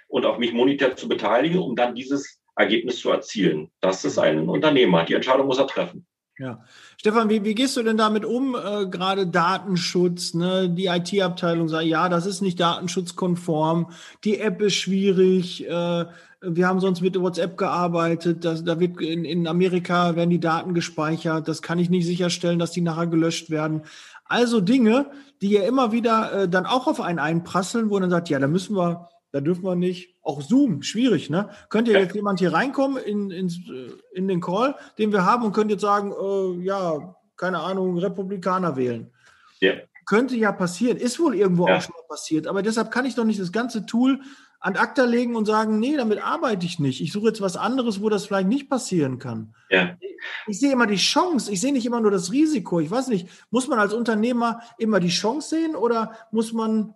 und auch mich monetär zu beteiligen, um dann dieses Ergebnis zu erzielen? Das ist ein Unternehmer. Die Entscheidung muss er treffen.
Ja. Stefan, wie, wie gehst du denn damit um? Äh, gerade Datenschutz, ne? die IT-Abteilung sagt, ja, das ist nicht datenschutzkonform, die App ist schwierig, äh, wir haben sonst mit WhatsApp gearbeitet, das, da wird in, in Amerika werden die Daten gespeichert, das kann ich nicht sicherstellen, dass die nachher gelöscht werden. Also Dinge, die ja immer wieder äh, dann auch auf einen einprasseln, wo dann sagt, ja, da müssen wir da dürfen wir nicht. Auch Zoom, schwierig, ne? Könnte ja jetzt jemand hier reinkommen in, in, in den Call, den wir haben und könnte jetzt sagen, äh, ja, keine Ahnung, Republikaner wählen. Ja. Könnte ja passieren, ist wohl irgendwo ja. auch schon mal passiert, aber deshalb kann ich doch nicht das ganze Tool an ACTA legen und sagen, nee, damit arbeite ich nicht. Ich suche jetzt was anderes, wo das vielleicht nicht passieren kann. Ja. Ich sehe immer die Chance, ich sehe nicht immer nur das Risiko. Ich weiß nicht, muss man als Unternehmer immer die Chance sehen oder muss man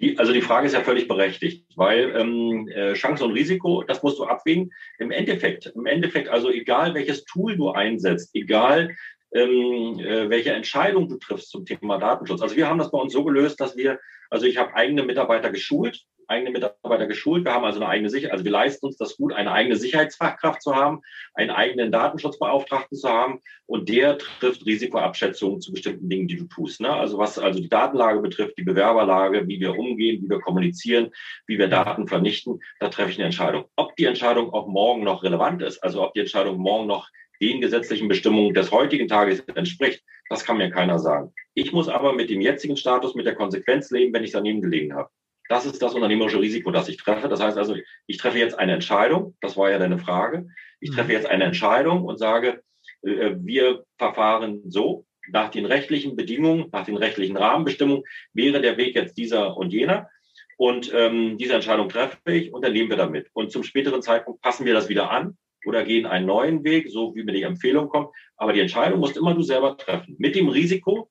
die, also die Frage ist ja völlig berechtigt, weil ähm, äh, Chance und Risiko, das musst du abwägen. Im Endeffekt, im Endeffekt, also egal welches Tool du einsetzt, egal ähm, äh, welche Entscheidung du triffst zum Thema Datenschutz. Also wir haben das bei uns so gelöst, dass wir, also ich habe eigene Mitarbeiter geschult, eigene Mitarbeiter geschult. Wir haben also eine eigene Sicherheit, also wir leisten uns das gut, eine eigene Sicherheitsfachkraft zu haben, einen eigenen Datenschutzbeauftragten zu haben und der trifft Risikoabschätzungen zu bestimmten Dingen, die du tust. Ne? Also was also die Datenlage betrifft, die Bewerberlage, wie wir umgehen, wie wir kommunizieren, wie wir Daten vernichten, da treffe ich eine Entscheidung. Ob die Entscheidung auch morgen noch relevant ist, also ob die Entscheidung morgen noch den gesetzlichen Bestimmungen des heutigen Tages entspricht, das kann mir keiner sagen. Ich muss aber mit dem jetzigen Status, mit der Konsequenz leben, wenn ich daneben gelegen habe. Das ist das unternehmerische Risiko, das ich treffe. Das heißt also, ich treffe jetzt eine Entscheidung. Das war ja deine Frage. Ich treffe jetzt eine Entscheidung und sage, äh, wir verfahren so. Nach den rechtlichen Bedingungen, nach den rechtlichen Rahmenbestimmungen wäre der Weg jetzt dieser und jener. Und ähm, diese Entscheidung treffe ich und dann leben wir damit. Und zum späteren Zeitpunkt passen wir das wieder an oder gehen einen neuen Weg, so wie mir die Empfehlung kommt. Aber die Entscheidung musst immer du selber treffen. Mit dem Risiko,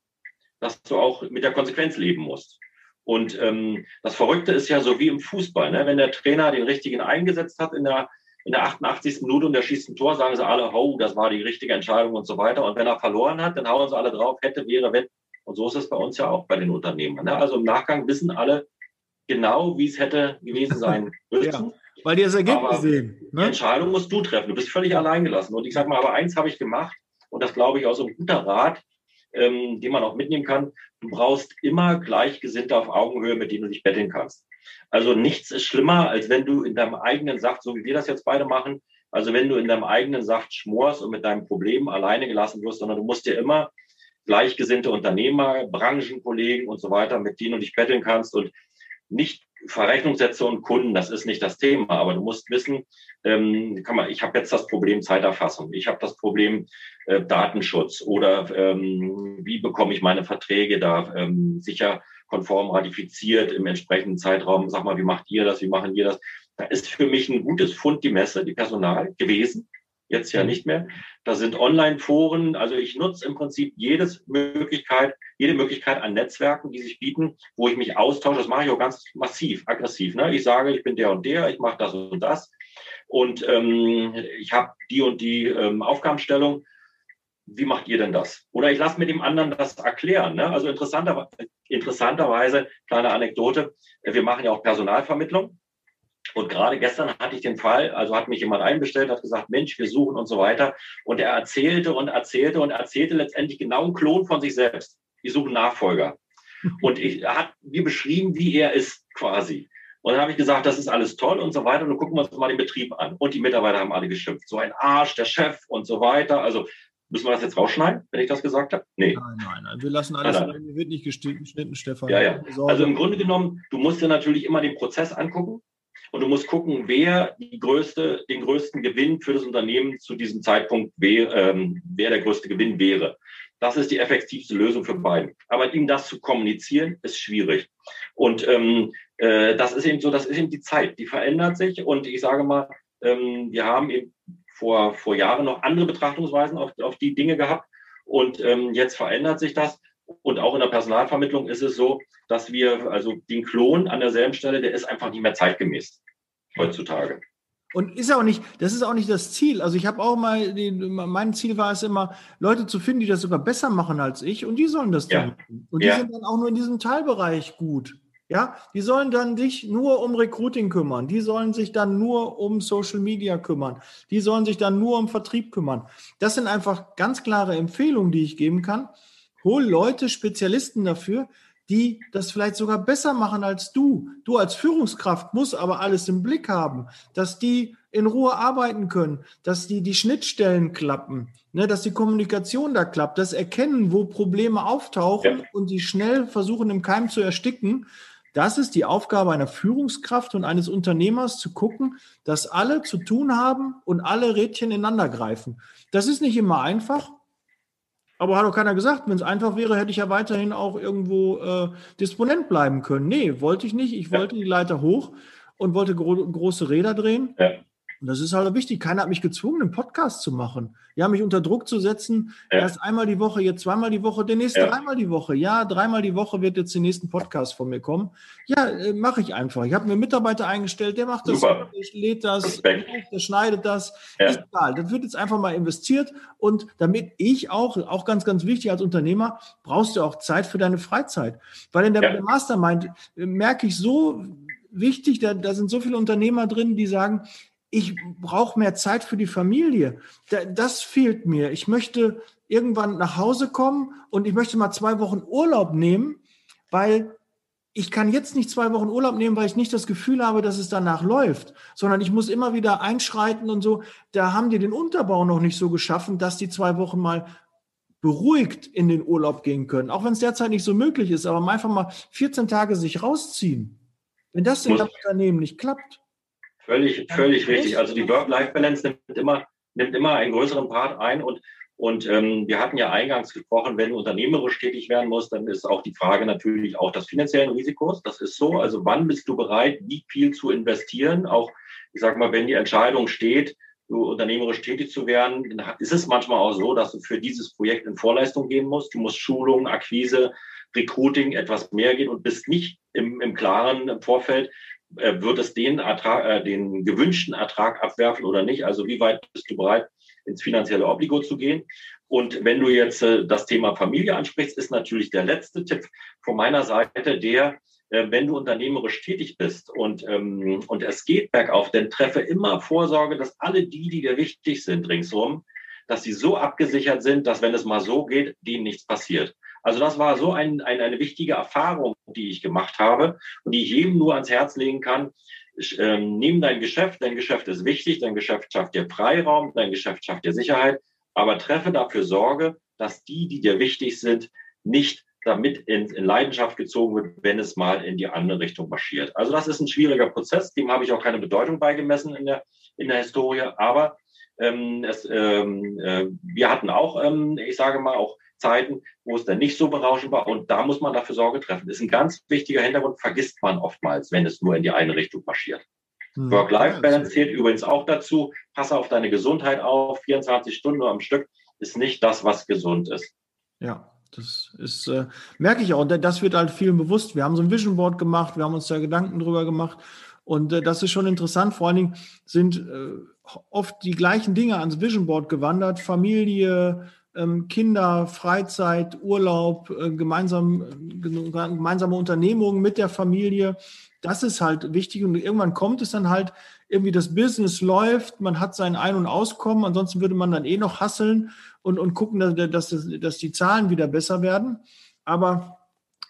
dass du auch mit der Konsequenz leben musst. Und ähm, das Verrückte ist ja so wie im Fußball. Ne? Wenn der Trainer den richtigen eingesetzt hat in der, in der 88. Minute und der schießt ein Tor, sagen sie alle, oh, das war die richtige Entscheidung und so weiter. Und wenn er verloren hat, dann hauen sie alle drauf, hätte, wäre, wenn. Und so ist es bei uns ja auch bei den Unternehmen. Ne? Also im Nachgang wissen alle genau, wie es hätte gewesen sein müssen. ja,
weil die das Ergebnis sehen.
Ne? Die Entscheidung musst du treffen. Du bist völlig allein gelassen. Und ich sage mal, aber eins habe ich gemacht, und das glaube ich auch so ein guter Rat, ähm, den man auch mitnehmen kann. Du brauchst immer Gleichgesinnte auf Augenhöhe, mit denen du dich betteln kannst. Also nichts ist schlimmer, als wenn du in deinem eigenen Saft, so wie wir das jetzt beide machen, also wenn du in deinem eigenen Saft schmorst und mit deinem Problem alleine gelassen wirst, sondern du musst dir immer gleichgesinnte Unternehmer, Branchenkollegen und so weiter, mit denen du dich betteln kannst und nicht Verrechnungssätze und Kunden, das ist nicht das Thema, aber du musst wissen, ähm, kann man, ich habe jetzt das Problem Zeiterfassung, ich habe das Problem äh, Datenschutz oder ähm, wie bekomme ich meine Verträge da ähm, sicher konform ratifiziert im entsprechenden Zeitraum. Sag mal, wie macht ihr das, wie machen ihr das? Da ist für mich ein gutes Fund die Messe, die Personal gewesen jetzt ja nicht mehr. Da sind Online-Foren, also ich nutze im Prinzip jedes Möglichkeit, jede Möglichkeit an Netzwerken, die sich bieten, wo ich mich austausche. Das mache ich auch ganz massiv, aggressiv. Ne? Ich sage, ich bin der und der, ich mache das und das und ähm, ich habe die und die ähm, Aufgabenstellung. Wie macht ihr denn das? Oder ich lasse mit dem anderen das erklären. Ne? Also interessanter, interessanterweise, kleine Anekdote, wir machen ja auch Personalvermittlung. Und gerade gestern hatte ich den Fall, also hat mich jemand einbestellt, hat gesagt, Mensch, wir suchen und so weiter. Und er erzählte und erzählte und erzählte letztendlich genau einen Klon von sich selbst. Die suchen Nachfolger. Und ich, er hat mir beschrieben, wie er ist quasi. Und dann habe ich gesagt, das ist alles toll und so weiter. Und dann gucken wir uns mal den Betrieb an. Und die Mitarbeiter haben alle geschimpft. So ein Arsch, der Chef und so weiter. Also müssen wir das jetzt rausschneiden, wenn ich das gesagt habe?
Nee. Nein, nein, nein. Wir lassen alles nein, nein. wird nicht geschnitten, Stefan.
Ja, ja. Also im Grunde genommen, du musst dir natürlich immer den Prozess angucken. Und du musst gucken, wer die größte, den größten Gewinn für das Unternehmen zu diesem Zeitpunkt, wer, ähm, wer der größte Gewinn wäre. Das ist die effektivste Lösung für beiden. Aber ihm das zu kommunizieren, ist schwierig. Und ähm, äh, das ist eben so, das ist eben die Zeit, die verändert sich. Und ich sage mal, ähm, wir haben eben vor, vor Jahren noch andere Betrachtungsweisen auf, auf die Dinge gehabt. Und ähm, jetzt verändert sich das. Und auch in der Personalvermittlung ist es so, dass wir, also den Klon an derselben Stelle, der ist einfach nicht mehr zeitgemäß heutzutage.
Und ist auch nicht, das ist auch nicht das Ziel. Also ich habe auch mal, die, mein Ziel war es immer, Leute zu finden, die das sogar besser machen als ich und die sollen das dann. Ja. Und die ja. sind dann auch nur in diesem Teilbereich gut. Ja, die sollen dann sich nur um Recruiting kümmern. Die sollen sich dann nur um Social Media kümmern. Die sollen sich dann nur um Vertrieb kümmern. Das sind einfach ganz klare Empfehlungen, die ich geben kann. Hol Leute, Spezialisten dafür, die das vielleicht sogar besser machen als du. Du als Führungskraft musst aber alles im Blick haben, dass die in Ruhe arbeiten können, dass die die Schnittstellen klappen, ne, dass die Kommunikation da klappt, das Erkennen, wo Probleme auftauchen ja. und die schnell versuchen im Keim zu ersticken. Das ist die Aufgabe einer Führungskraft und eines Unternehmers zu gucken, dass alle zu tun haben und alle Rädchen ineinander greifen. Das ist nicht immer einfach, aber hat auch keiner gesagt, wenn es einfach wäre, hätte ich ja weiterhin auch irgendwo äh, Disponent bleiben können. Nee, wollte ich nicht. Ich ja. wollte die Leiter hoch und wollte gro große Räder drehen. Ja. Und das ist halt wichtig. Keiner hat mich gezwungen, einen Podcast zu machen. Ja, mich unter Druck zu setzen. Ja. Erst einmal die Woche, jetzt zweimal die Woche, der nächste ja. dreimal die Woche. Ja, dreimal die Woche wird jetzt der nächste Podcast von mir kommen. Ja, äh, mache ich einfach. Ich habe mir einen Mitarbeiter eingestellt, der macht das, Super. ich lädt das, der schneidet das. Ja. Ist egal. Das wird jetzt einfach mal investiert. Und damit ich auch, auch ganz, ganz wichtig als Unternehmer, brauchst du auch Zeit für deine Freizeit. Weil in der, der Mastermind äh, merke ich so, wichtig, da, da sind so viele Unternehmer drin, die sagen, ich brauche mehr Zeit für die Familie. Das fehlt mir. Ich möchte irgendwann nach Hause kommen und ich möchte mal zwei Wochen Urlaub nehmen, weil ich kann jetzt nicht zwei Wochen Urlaub nehmen, weil ich nicht das Gefühl habe, dass es danach läuft, sondern ich muss immer wieder einschreiten und so. Da haben die den Unterbau noch nicht so geschaffen, dass die zwei Wochen mal beruhigt in den Urlaub gehen können. Auch wenn es derzeit nicht so möglich ist, aber einfach mal 14 Tage sich rausziehen. Wenn das in einem Unternehmen nicht klappt.
Völlig, völlig richtig. Also die Work-Life-Balance nimmt immer, nimmt immer einen größeren Part ein und und ähm, wir hatten ja eingangs gesprochen, wenn du unternehmerisch tätig werden musst, dann ist auch die Frage natürlich auch des finanziellen Risikos. Das ist so. Also wann bist du bereit, wie viel zu investieren? Auch, ich sage mal, wenn die Entscheidung steht, du unternehmerisch tätig zu werden, dann ist es manchmal auch so, dass du für dieses Projekt in Vorleistung gehen musst. Du musst Schulung, Akquise, Recruiting etwas mehr gehen und bist nicht im, im klaren im Vorfeld, wird es den Ertrag, äh, den gewünschten Ertrag abwerfen oder nicht? Also wie weit bist du bereit, ins finanzielle Obligo zu gehen? Und wenn du jetzt äh, das Thema Familie ansprichst, ist natürlich der letzte Tipp von meiner Seite der, äh, wenn du unternehmerisch tätig bist und, ähm, und es geht bergauf, dann treffe immer Vorsorge, dass alle die, die dir wichtig sind ringsherum, dass sie so abgesichert sind, dass wenn es mal so geht, denen nichts passiert. Also das war so ein, ein, eine wichtige Erfahrung, die ich gemacht habe und die ich jedem nur ans Herz legen kann. Ich, ähm, nimm dein Geschäft, dein Geschäft ist wichtig, dein Geschäft schafft dir Freiraum, dein Geschäft schafft dir Sicherheit, aber treffe dafür Sorge, dass die, die dir wichtig sind, nicht damit in, in Leidenschaft gezogen wird, wenn es mal in die andere Richtung marschiert. Also das ist ein schwieriger Prozess, dem habe ich auch keine Bedeutung beigemessen in der, in der Historie, aber ähm, es, ähm, äh, wir hatten auch, ähm, ich sage mal, auch Zeiten, wo es dann nicht so berauschend war. Und da muss man dafür Sorge treffen. Das ist ein ganz wichtiger Hintergrund, vergisst man oftmals, wenn es nur in die eine Richtung marschiert. Hm. Work-Life-Balance zählt übrigens auch dazu. Passe auf deine Gesundheit auf. 24 Stunden am Stück ist nicht das, was gesund ist.
Ja, das ist, äh, merke ich auch. Und das wird halt vielen bewusst. Wir haben so ein Vision Board gemacht, wir haben uns da Gedanken drüber gemacht. Und äh, das ist schon interessant. Vor allen Dingen sind äh, oft die gleichen Dinge ans Vision Board gewandert. Familie, Kinder, Freizeit, Urlaub, äh, gemeinsam, gemeinsame Unternehmungen mit der Familie. Das ist halt wichtig. Und irgendwann kommt es dann halt, irgendwie das Business läuft, man hat sein Ein- und Auskommen, ansonsten würde man dann eh noch hasseln und, und gucken, dass, dass, dass die Zahlen wieder besser werden. Aber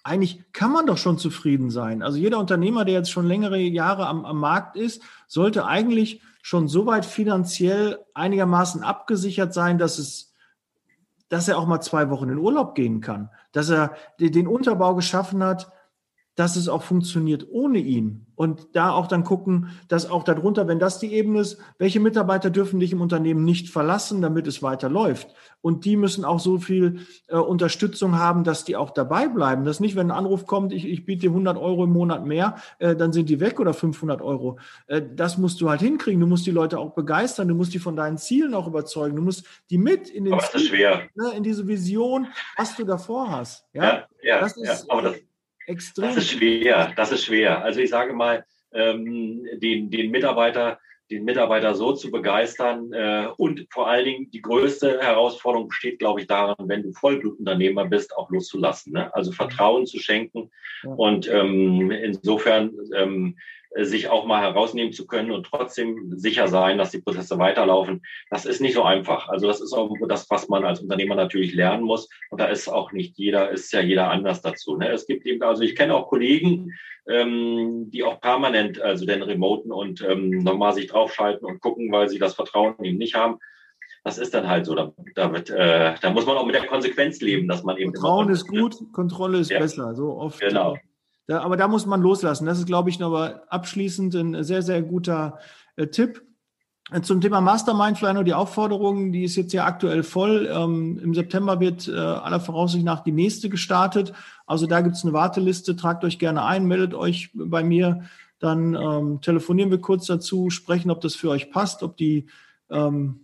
eigentlich kann man doch schon zufrieden sein. Also jeder Unternehmer, der jetzt schon längere Jahre am, am Markt ist, sollte eigentlich schon so weit finanziell einigermaßen abgesichert sein, dass es dass er auch mal zwei Wochen in Urlaub gehen kann, dass er den Unterbau geschaffen hat, dass es auch funktioniert ohne ihn. Und da auch dann gucken, dass auch darunter, wenn das die Ebene ist, welche Mitarbeiter dürfen dich im Unternehmen nicht verlassen, damit es weiterläuft. Und die müssen auch so viel äh, Unterstützung haben, dass die auch dabei bleiben. Dass nicht, wenn ein Anruf kommt, ich, ich biete dir 100 Euro im Monat mehr, äh, dann sind die weg oder 500 Euro. Äh, das musst du halt hinkriegen. Du musst die Leute auch begeistern. Du musst die von deinen Zielen auch überzeugen. Du musst die mit in den
das schwer.
Ne, in diese Vision, was du davor hast.
Ja, ja, ja, das ist, ja. aber das Extrem. Das ist schwer, das ist schwer. Also ich sage mal, ähm, den, den Mitarbeiter, den Mitarbeiter so zu begeistern äh, und vor allen Dingen die größte Herausforderung besteht, glaube ich, darin, wenn du Vollblutunternehmer bist, auch loszulassen. Ne? Also Vertrauen zu schenken. Ja. Und ähm, insofern ähm, sich auch mal herausnehmen zu können und trotzdem sicher sein, dass die Prozesse weiterlaufen. Das ist nicht so einfach. Also das ist auch das, was man als Unternehmer natürlich lernen muss. Und da ist auch nicht jeder, ist ja jeder anders dazu. Ne? Es gibt eben, also ich kenne auch Kollegen, ähm, die auch permanent, also den Remoten und ähm, nochmal sich draufschalten und gucken, weil sie das Vertrauen eben nicht haben. Das ist dann halt so. Da, da, wird, äh, da muss man auch mit der Konsequenz leben, dass man eben.
Vertrauen ist gut, Kontrolle ist ja. besser. So oft. Genau. Da, aber da muss man loslassen. Das ist, glaube ich, noch abschließend ein sehr, sehr guter äh, Tipp. Zum Thema Mastermind vielleicht noch die Aufforderung, die ist jetzt ja aktuell voll. Ähm, Im September wird äh, aller Voraussicht nach die nächste gestartet. Also da gibt es eine Warteliste. Tragt euch gerne ein, meldet euch bei mir. Dann ähm, telefonieren wir kurz dazu, sprechen, ob das für euch passt, ob die ähm,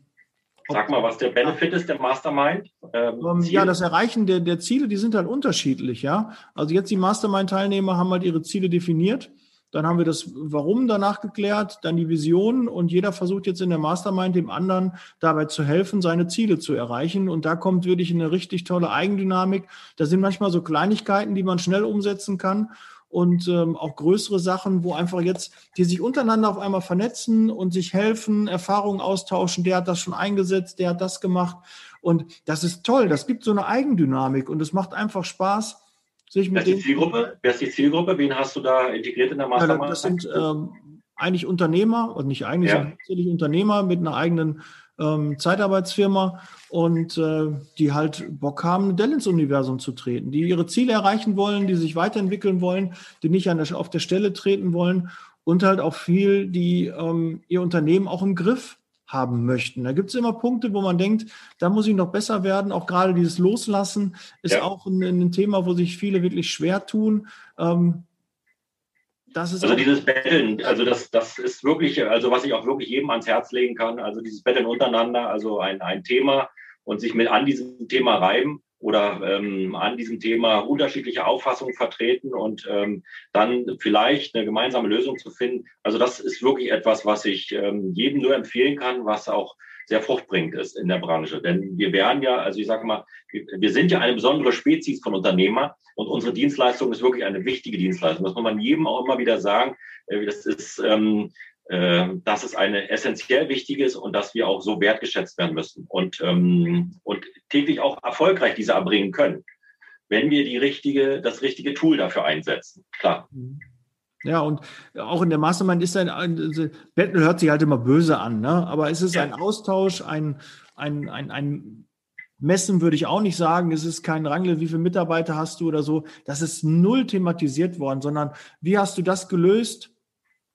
Sag mal, was der Benefit ist, der Mastermind?
Ähm, ähm ja, das Erreichen der, der Ziele, die sind halt unterschiedlich, ja. Also jetzt die Mastermind-Teilnehmer haben halt ihre Ziele definiert. Dann haben wir das Warum danach geklärt, dann die Vision und jeder versucht jetzt in der Mastermind dem anderen dabei zu helfen, seine Ziele zu erreichen. Und da kommt wirklich eine richtig tolle Eigendynamik. Da sind manchmal so Kleinigkeiten, die man schnell umsetzen kann und ähm, auch größere Sachen, wo einfach jetzt die sich untereinander auf einmal vernetzen und sich helfen, Erfahrungen austauschen. Der hat das schon eingesetzt, der hat das gemacht und das ist toll. Das gibt so eine Eigendynamik und es macht einfach Spaß. sich
mit Wer ist die Zielgruppe? Wer ist die Zielgruppe? Wen hast du da integriert in der
Mastermind? Ja, das sind ähm, eigentlich Unternehmer und nicht eigentlich, ja. sind Unternehmer mit einer eigenen ähm, Zeitarbeitsfirma und äh, die halt Bock haben, Dell ins Universum zu treten, die ihre Ziele erreichen wollen, die sich weiterentwickeln wollen, die nicht an der, auf der Stelle treten wollen und halt auch viel, die ähm, ihr Unternehmen auch im Griff haben möchten. Da gibt es immer Punkte, wo man denkt, da muss ich noch besser werden. Auch gerade dieses Loslassen ist ja. auch ein, ein, Thema, wo sich viele wirklich schwer tun. Ähm,
also dieses Betteln, also das, das ist wirklich, also was ich auch wirklich jedem ans Herz legen kann, also dieses Betteln untereinander, also ein, ein Thema und sich mit an diesem Thema reiben oder ähm, an diesem Thema unterschiedliche Auffassungen vertreten und ähm, dann vielleicht eine gemeinsame Lösung zu finden. Also das ist wirklich etwas, was ich ähm, jedem nur empfehlen kann, was auch sehr fruchtbringend ist in der Branche. Denn wir werden ja, also ich sage mal, wir sind ja eine besondere Spezies von Unternehmer und unsere Dienstleistung ist wirklich eine wichtige Dienstleistung. Das muss man jedem auch immer wieder sagen. Äh, das ist, ähm, äh, dass es eine essentiell wichtig ist und dass wir auch so wertgeschätzt werden müssen und, ähm, und täglich auch erfolgreich diese erbringen können, wenn wir die richtige, das richtige Tool dafür einsetzen. Klar. Mhm.
Ja, und auch in der Mastermind ist ein, ein Battle hört sich halt immer böse an, ne? aber es ist ja. ein Austausch, ein, ein, ein, ein Messen würde ich auch nicht sagen, es ist kein Rangle, wie viele Mitarbeiter hast du oder so. Das ist null thematisiert worden, sondern wie hast du das gelöst?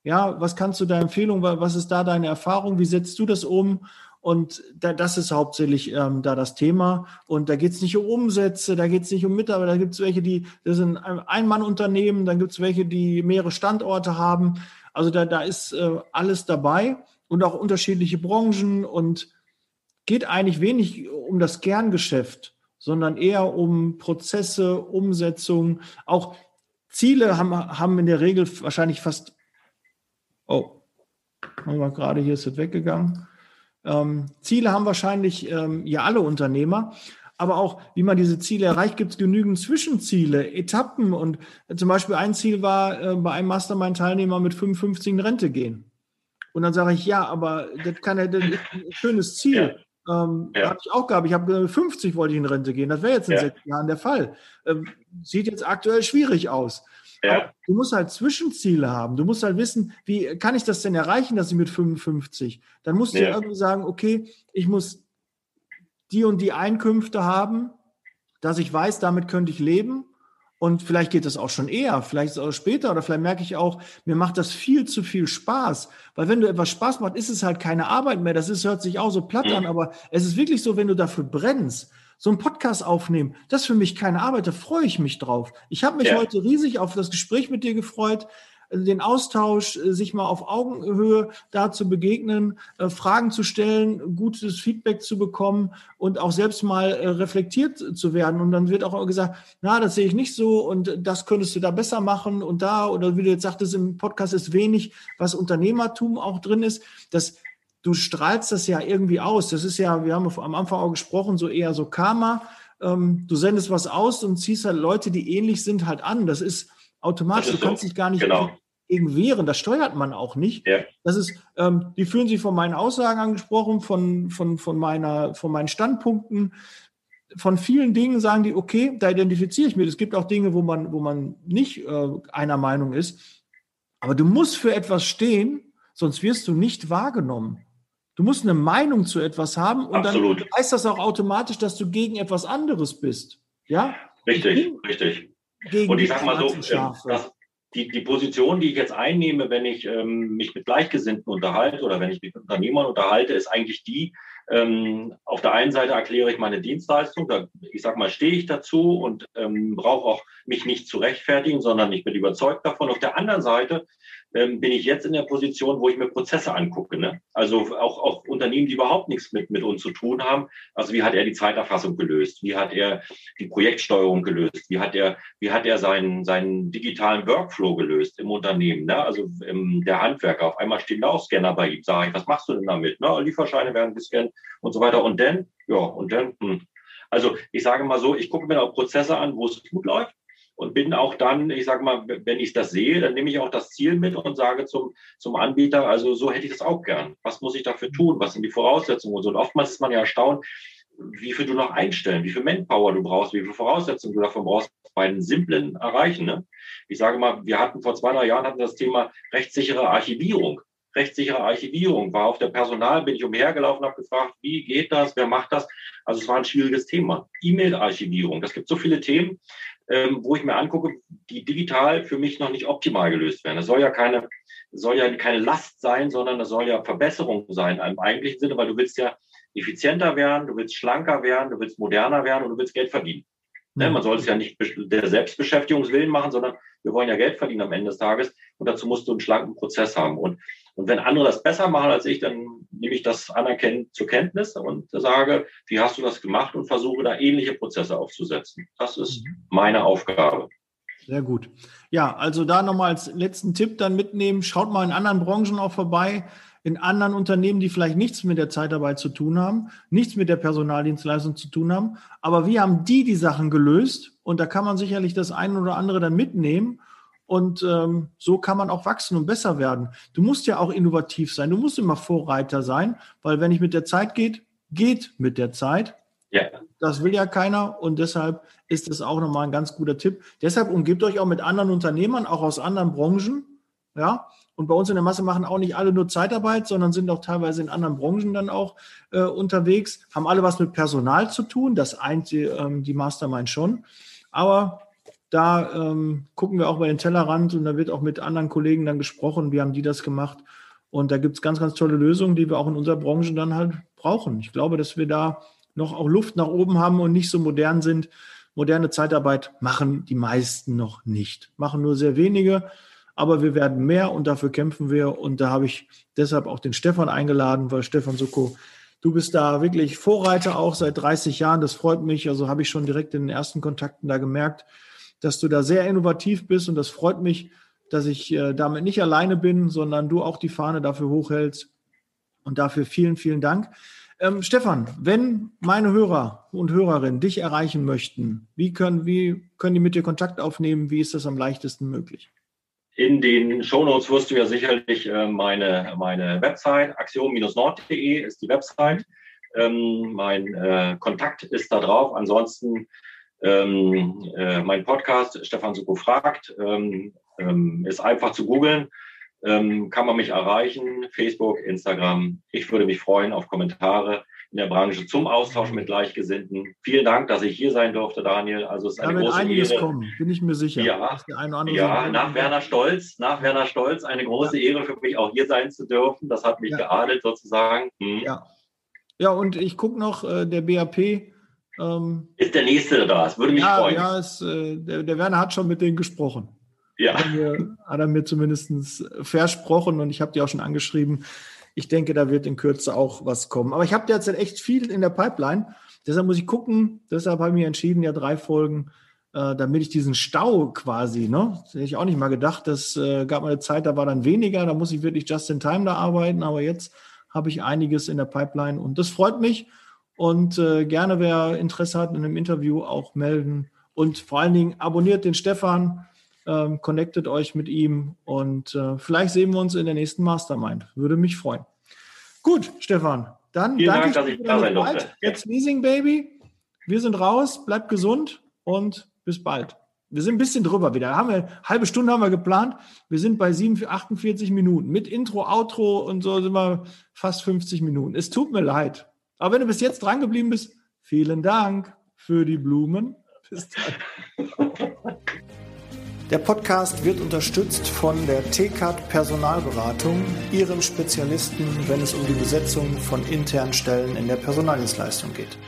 Ja, was kannst du da Empfehlung, was ist da deine Erfahrung? Wie setzt du das um? Und da, das ist hauptsächlich ähm, da das Thema. Und da geht es nicht um Umsätze, da geht es nicht um Mitarbeiter, da gibt es welche, die, das sind Ein-Mann-Unternehmen, dann gibt es welche, die mehrere Standorte haben. Also da, da ist äh, alles dabei und auch unterschiedliche Branchen und geht eigentlich wenig um das Kerngeschäft, sondern eher um Prozesse, Umsetzung. Auch Ziele haben, haben in der Regel wahrscheinlich fast, oh, gerade hier ist es weggegangen. Ähm, Ziele haben wahrscheinlich ähm, ja alle Unternehmer. Aber auch, wie man diese Ziele erreicht, gibt es genügend Zwischenziele, Etappen. Und äh, zum Beispiel ein Ziel war, äh, bei einem Mastermind-Teilnehmer mit 55 in Rente gehen. Und dann sage ich, ja, aber das kann ja das ist ein schönes Ziel. Ja. Ähm, ja. Habe ich auch gehabt. Ich habe 50 wollte ich in Rente gehen. Das wäre jetzt in ja. sechs Jahren der Fall. Ähm, sieht jetzt aktuell schwierig aus. Ja. Du musst halt Zwischenziele haben. Du musst halt wissen, wie kann ich das denn erreichen, dass ich mit 55? Dann musst du ja. irgendwie sagen, okay, ich muss die und die Einkünfte haben, dass ich weiß, damit könnte ich leben. Und vielleicht geht das auch schon eher, vielleicht auch später oder vielleicht merke ich auch, mir macht das viel zu viel Spaß. Weil wenn du etwas Spaß macht, ist es halt keine Arbeit mehr. Das ist, hört sich auch so platt an, aber es ist wirklich so, wenn du dafür brennst, so einen Podcast aufnehmen, das ist für mich keine Arbeit, da freue ich mich drauf. Ich habe mich ja. heute riesig auf das Gespräch mit dir gefreut, äh, den Austausch, äh, sich mal auf Augenhöhe da zu begegnen, äh, Fragen zu stellen, gutes Feedback zu bekommen und auch selbst mal reflektiert zu werden. Und dann wird auch gesagt, na, das sehe ich nicht so und das könntest du da besser machen und da, oder wie du jetzt sagtest, im Podcast ist wenig, was Unternehmertum auch drin ist. Das du strahlst das ja irgendwie aus. Das ist ja, wir haben am Anfang auch gesprochen, so eher so Karma. Ähm, du sendest was aus und ziehst halt Leute, die ähnlich sind, halt an. Das ist automatisch. Das ist du kannst dich gar nicht genau. gegen wehren. Das steuert man auch nicht. Ja. Das ist, ähm, die fühlen sich von meinen Aussagen angesprochen, von, von, von, meiner, von meinen Standpunkten. Von vielen Dingen sagen die, okay, da identifiziere ich mich. Es gibt auch Dinge, wo man, wo man nicht äh, einer Meinung ist. Aber du musst für etwas stehen, sonst wirst du nicht wahrgenommen. Du musst eine Meinung zu etwas haben und Absolut. dann heißt das auch automatisch, dass du gegen etwas anderes bist. Ja?
Richtig, richtig. und ich sag mal so, ähm, das, die, die Position, die ich jetzt einnehme, wenn ich ähm, mich mit Gleichgesinnten unterhalte oder wenn ich mich mit Unternehmern unterhalte, ist eigentlich die, ähm, auf der einen Seite erkläre ich meine Dienstleistung, da, ich sag mal, stehe ich dazu und ähm, brauche auch mich nicht zu rechtfertigen, sondern ich bin überzeugt davon. Auf der anderen Seite ähm, bin ich jetzt in der Position, wo ich mir Prozesse angucke. Ne? Also auch, auch Unternehmen, die überhaupt nichts mit, mit uns zu tun haben. Also wie hat er die Zeiterfassung gelöst? Wie hat er die Projektsteuerung gelöst? Wie hat er, wie hat er seinen, seinen digitalen Workflow gelöst im Unternehmen? Ne? Also ähm, der Handwerker, auf einmal stehen da auch Scanner bei ihm. Sage ich, was machst du denn damit? Ne? Lieferscheine werden gescannt und so weiter. Und dann, ja, und dann, hm. also ich sage mal so, ich gucke mir auch Prozesse an, wo es gut läuft und bin auch dann, ich sage mal, wenn ich das sehe, dann nehme ich auch das Ziel mit und sage zum, zum Anbieter, also so hätte ich das auch gern. Was muss ich dafür tun? Was sind die Voraussetzungen und so? Und oftmals ist man ja erstaunt, wie viel du noch einstellen, wie viel Manpower du brauchst, wie viel Voraussetzungen du davon brauchst bei einem simplen Erreichen. Ne? Ich sage mal, wir hatten vor zwei, drei Jahren hatten das Thema rechtssichere Archivierung. Rechtssichere Archivierung war auf der Personal, bin ich umhergelaufen, habe gefragt, wie geht das, wer macht das? Also es war ein schwieriges Thema. E-Mail-Archivierung, das gibt so viele Themen, ähm, wo ich mir angucke, die digital für mich noch nicht optimal gelöst werden. Das soll ja keine, soll ja keine Last sein, sondern das soll ja Verbesserung sein im eigentlichen Sinne, weil du willst ja effizienter werden, du willst schlanker werden, du willst moderner werden und du willst Geld verdienen. Ne? Man soll es ja nicht der Selbstbeschäftigungswillen machen, sondern wir wollen ja Geld verdienen am Ende des Tages und dazu musst du einen schlanken Prozess haben. Und, und wenn andere das besser machen als ich, dann nehme ich das anerkennend zur Kenntnis und sage, wie hast du das gemacht und versuche da ähnliche Prozesse aufzusetzen. Das ist mhm. meine Aufgabe.
Sehr gut. Ja, also da nochmal als letzten Tipp dann mitnehmen, schaut mal in anderen Branchen auch vorbei in anderen Unternehmen, die vielleicht nichts mit der Zeitarbeit zu tun haben, nichts mit der Personaldienstleistung zu tun haben. Aber wie haben die die Sachen gelöst? Und da kann man sicherlich das eine oder andere dann mitnehmen. Und ähm, so kann man auch wachsen und besser werden. Du musst ja auch innovativ sein. Du musst immer Vorreiter sein, weil wenn nicht mit der Zeit geht, geht mit der Zeit. Ja. Das will ja keiner und deshalb ist es auch nochmal ein ganz guter Tipp. Deshalb umgibt euch auch mit anderen Unternehmern, auch aus anderen Branchen, ja, und bei uns in der Masse machen auch nicht alle nur Zeitarbeit, sondern sind auch teilweise in anderen Branchen dann auch äh, unterwegs, haben alle was mit Personal zu tun. Das eint die, ähm, die Mastermind schon. Aber da ähm, gucken wir auch bei den Tellerrand und da wird auch mit anderen Kollegen dann gesprochen, wie haben die das gemacht. Und da gibt es ganz, ganz tolle Lösungen, die wir auch in unserer Branche dann halt brauchen. Ich glaube, dass wir da noch auch Luft nach oben haben und nicht so modern sind. Moderne Zeitarbeit machen die meisten noch nicht, machen nur sehr wenige aber wir werden mehr und dafür kämpfen wir. Und da habe ich deshalb auch den Stefan eingeladen, weil Stefan Suko, du bist da wirklich Vorreiter auch seit 30 Jahren. Das freut mich. Also habe ich schon direkt in den ersten Kontakten da gemerkt, dass du da sehr innovativ bist und das freut mich, dass ich äh, damit nicht alleine bin, sondern du auch die Fahne dafür hochhältst. Und dafür vielen, vielen Dank. Ähm, Stefan, wenn meine Hörer und Hörerinnen dich erreichen möchten, wie können, wie können die mit dir Kontakt aufnehmen? Wie ist das am leichtesten möglich?
In den Shownotes wirst du ja sicherlich äh, meine, meine Website, axiom-nord.de ist die Website. Ähm, mein äh, Kontakt ist da drauf. Ansonsten ähm, äh, mein Podcast, Stefan Suko fragt, ähm, ähm ist einfach zu googeln. Ähm, kann man mich erreichen, Facebook, Instagram. Ich würde mich freuen auf Kommentare in der Branche zum Austausch mit Gleichgesinnten. Vielen Dank, dass ich hier sein durfte, Daniel. Also es ist eine da große einiges Ehre. kommen,
bin ich mir sicher.
Ja, ja nach Werner Stolz, nach Werner Stolz eine große ja. Ehre für mich, auch hier sein zu dürfen. Das hat mich ja. geadelt sozusagen.
Hm. Ja. ja, und ich gucke noch, äh, der BAP
ähm, ist der nächste da. Es würde mich
ja,
freuen.
Ja,
es,
äh, der, der Werner hat schon mit denen gesprochen. Ja. Hat er mir, hat er mir zumindest versprochen und ich habe die auch schon angeschrieben ich denke, da wird in Kürze auch was kommen. Aber ich habe derzeit echt viel in der Pipeline. Deshalb muss ich gucken. Deshalb habe ich mir entschieden, ja, drei Folgen, äh, damit ich diesen Stau quasi, ne, das hätte ich auch nicht mal gedacht. Das äh, gab mal eine Zeit, da war dann weniger. Da muss ich wirklich just in time da arbeiten. Aber jetzt habe ich einiges in der Pipeline und das freut mich. Und äh, gerne, wer Interesse hat, in einem Interview auch melden. Und vor allen Dingen abonniert den Stefan ähm, connectet euch mit ihm und äh, vielleicht sehen wir uns in der nächsten Mastermind. Würde mich freuen. Gut, Stefan, dann Vielen danke Dank, ich dir für deine Zeit. Jetzt Leasing Baby. Wir sind raus, bleibt gesund und bis bald. Wir sind ein bisschen drüber wieder. Haben wir, halbe Stunde haben wir geplant. Wir sind bei 7, 48 Minuten. Mit Intro, Outro und so sind wir fast 50 Minuten. Es tut mir leid. Aber wenn du bis jetzt dran geblieben bist, vielen Dank für die Blumen. Bis dann. Der Podcast wird unterstützt von der TCAT Personalberatung, ihrem Spezialisten, wenn es um die Besetzung von internen Stellen in der Personaldienstleistung geht.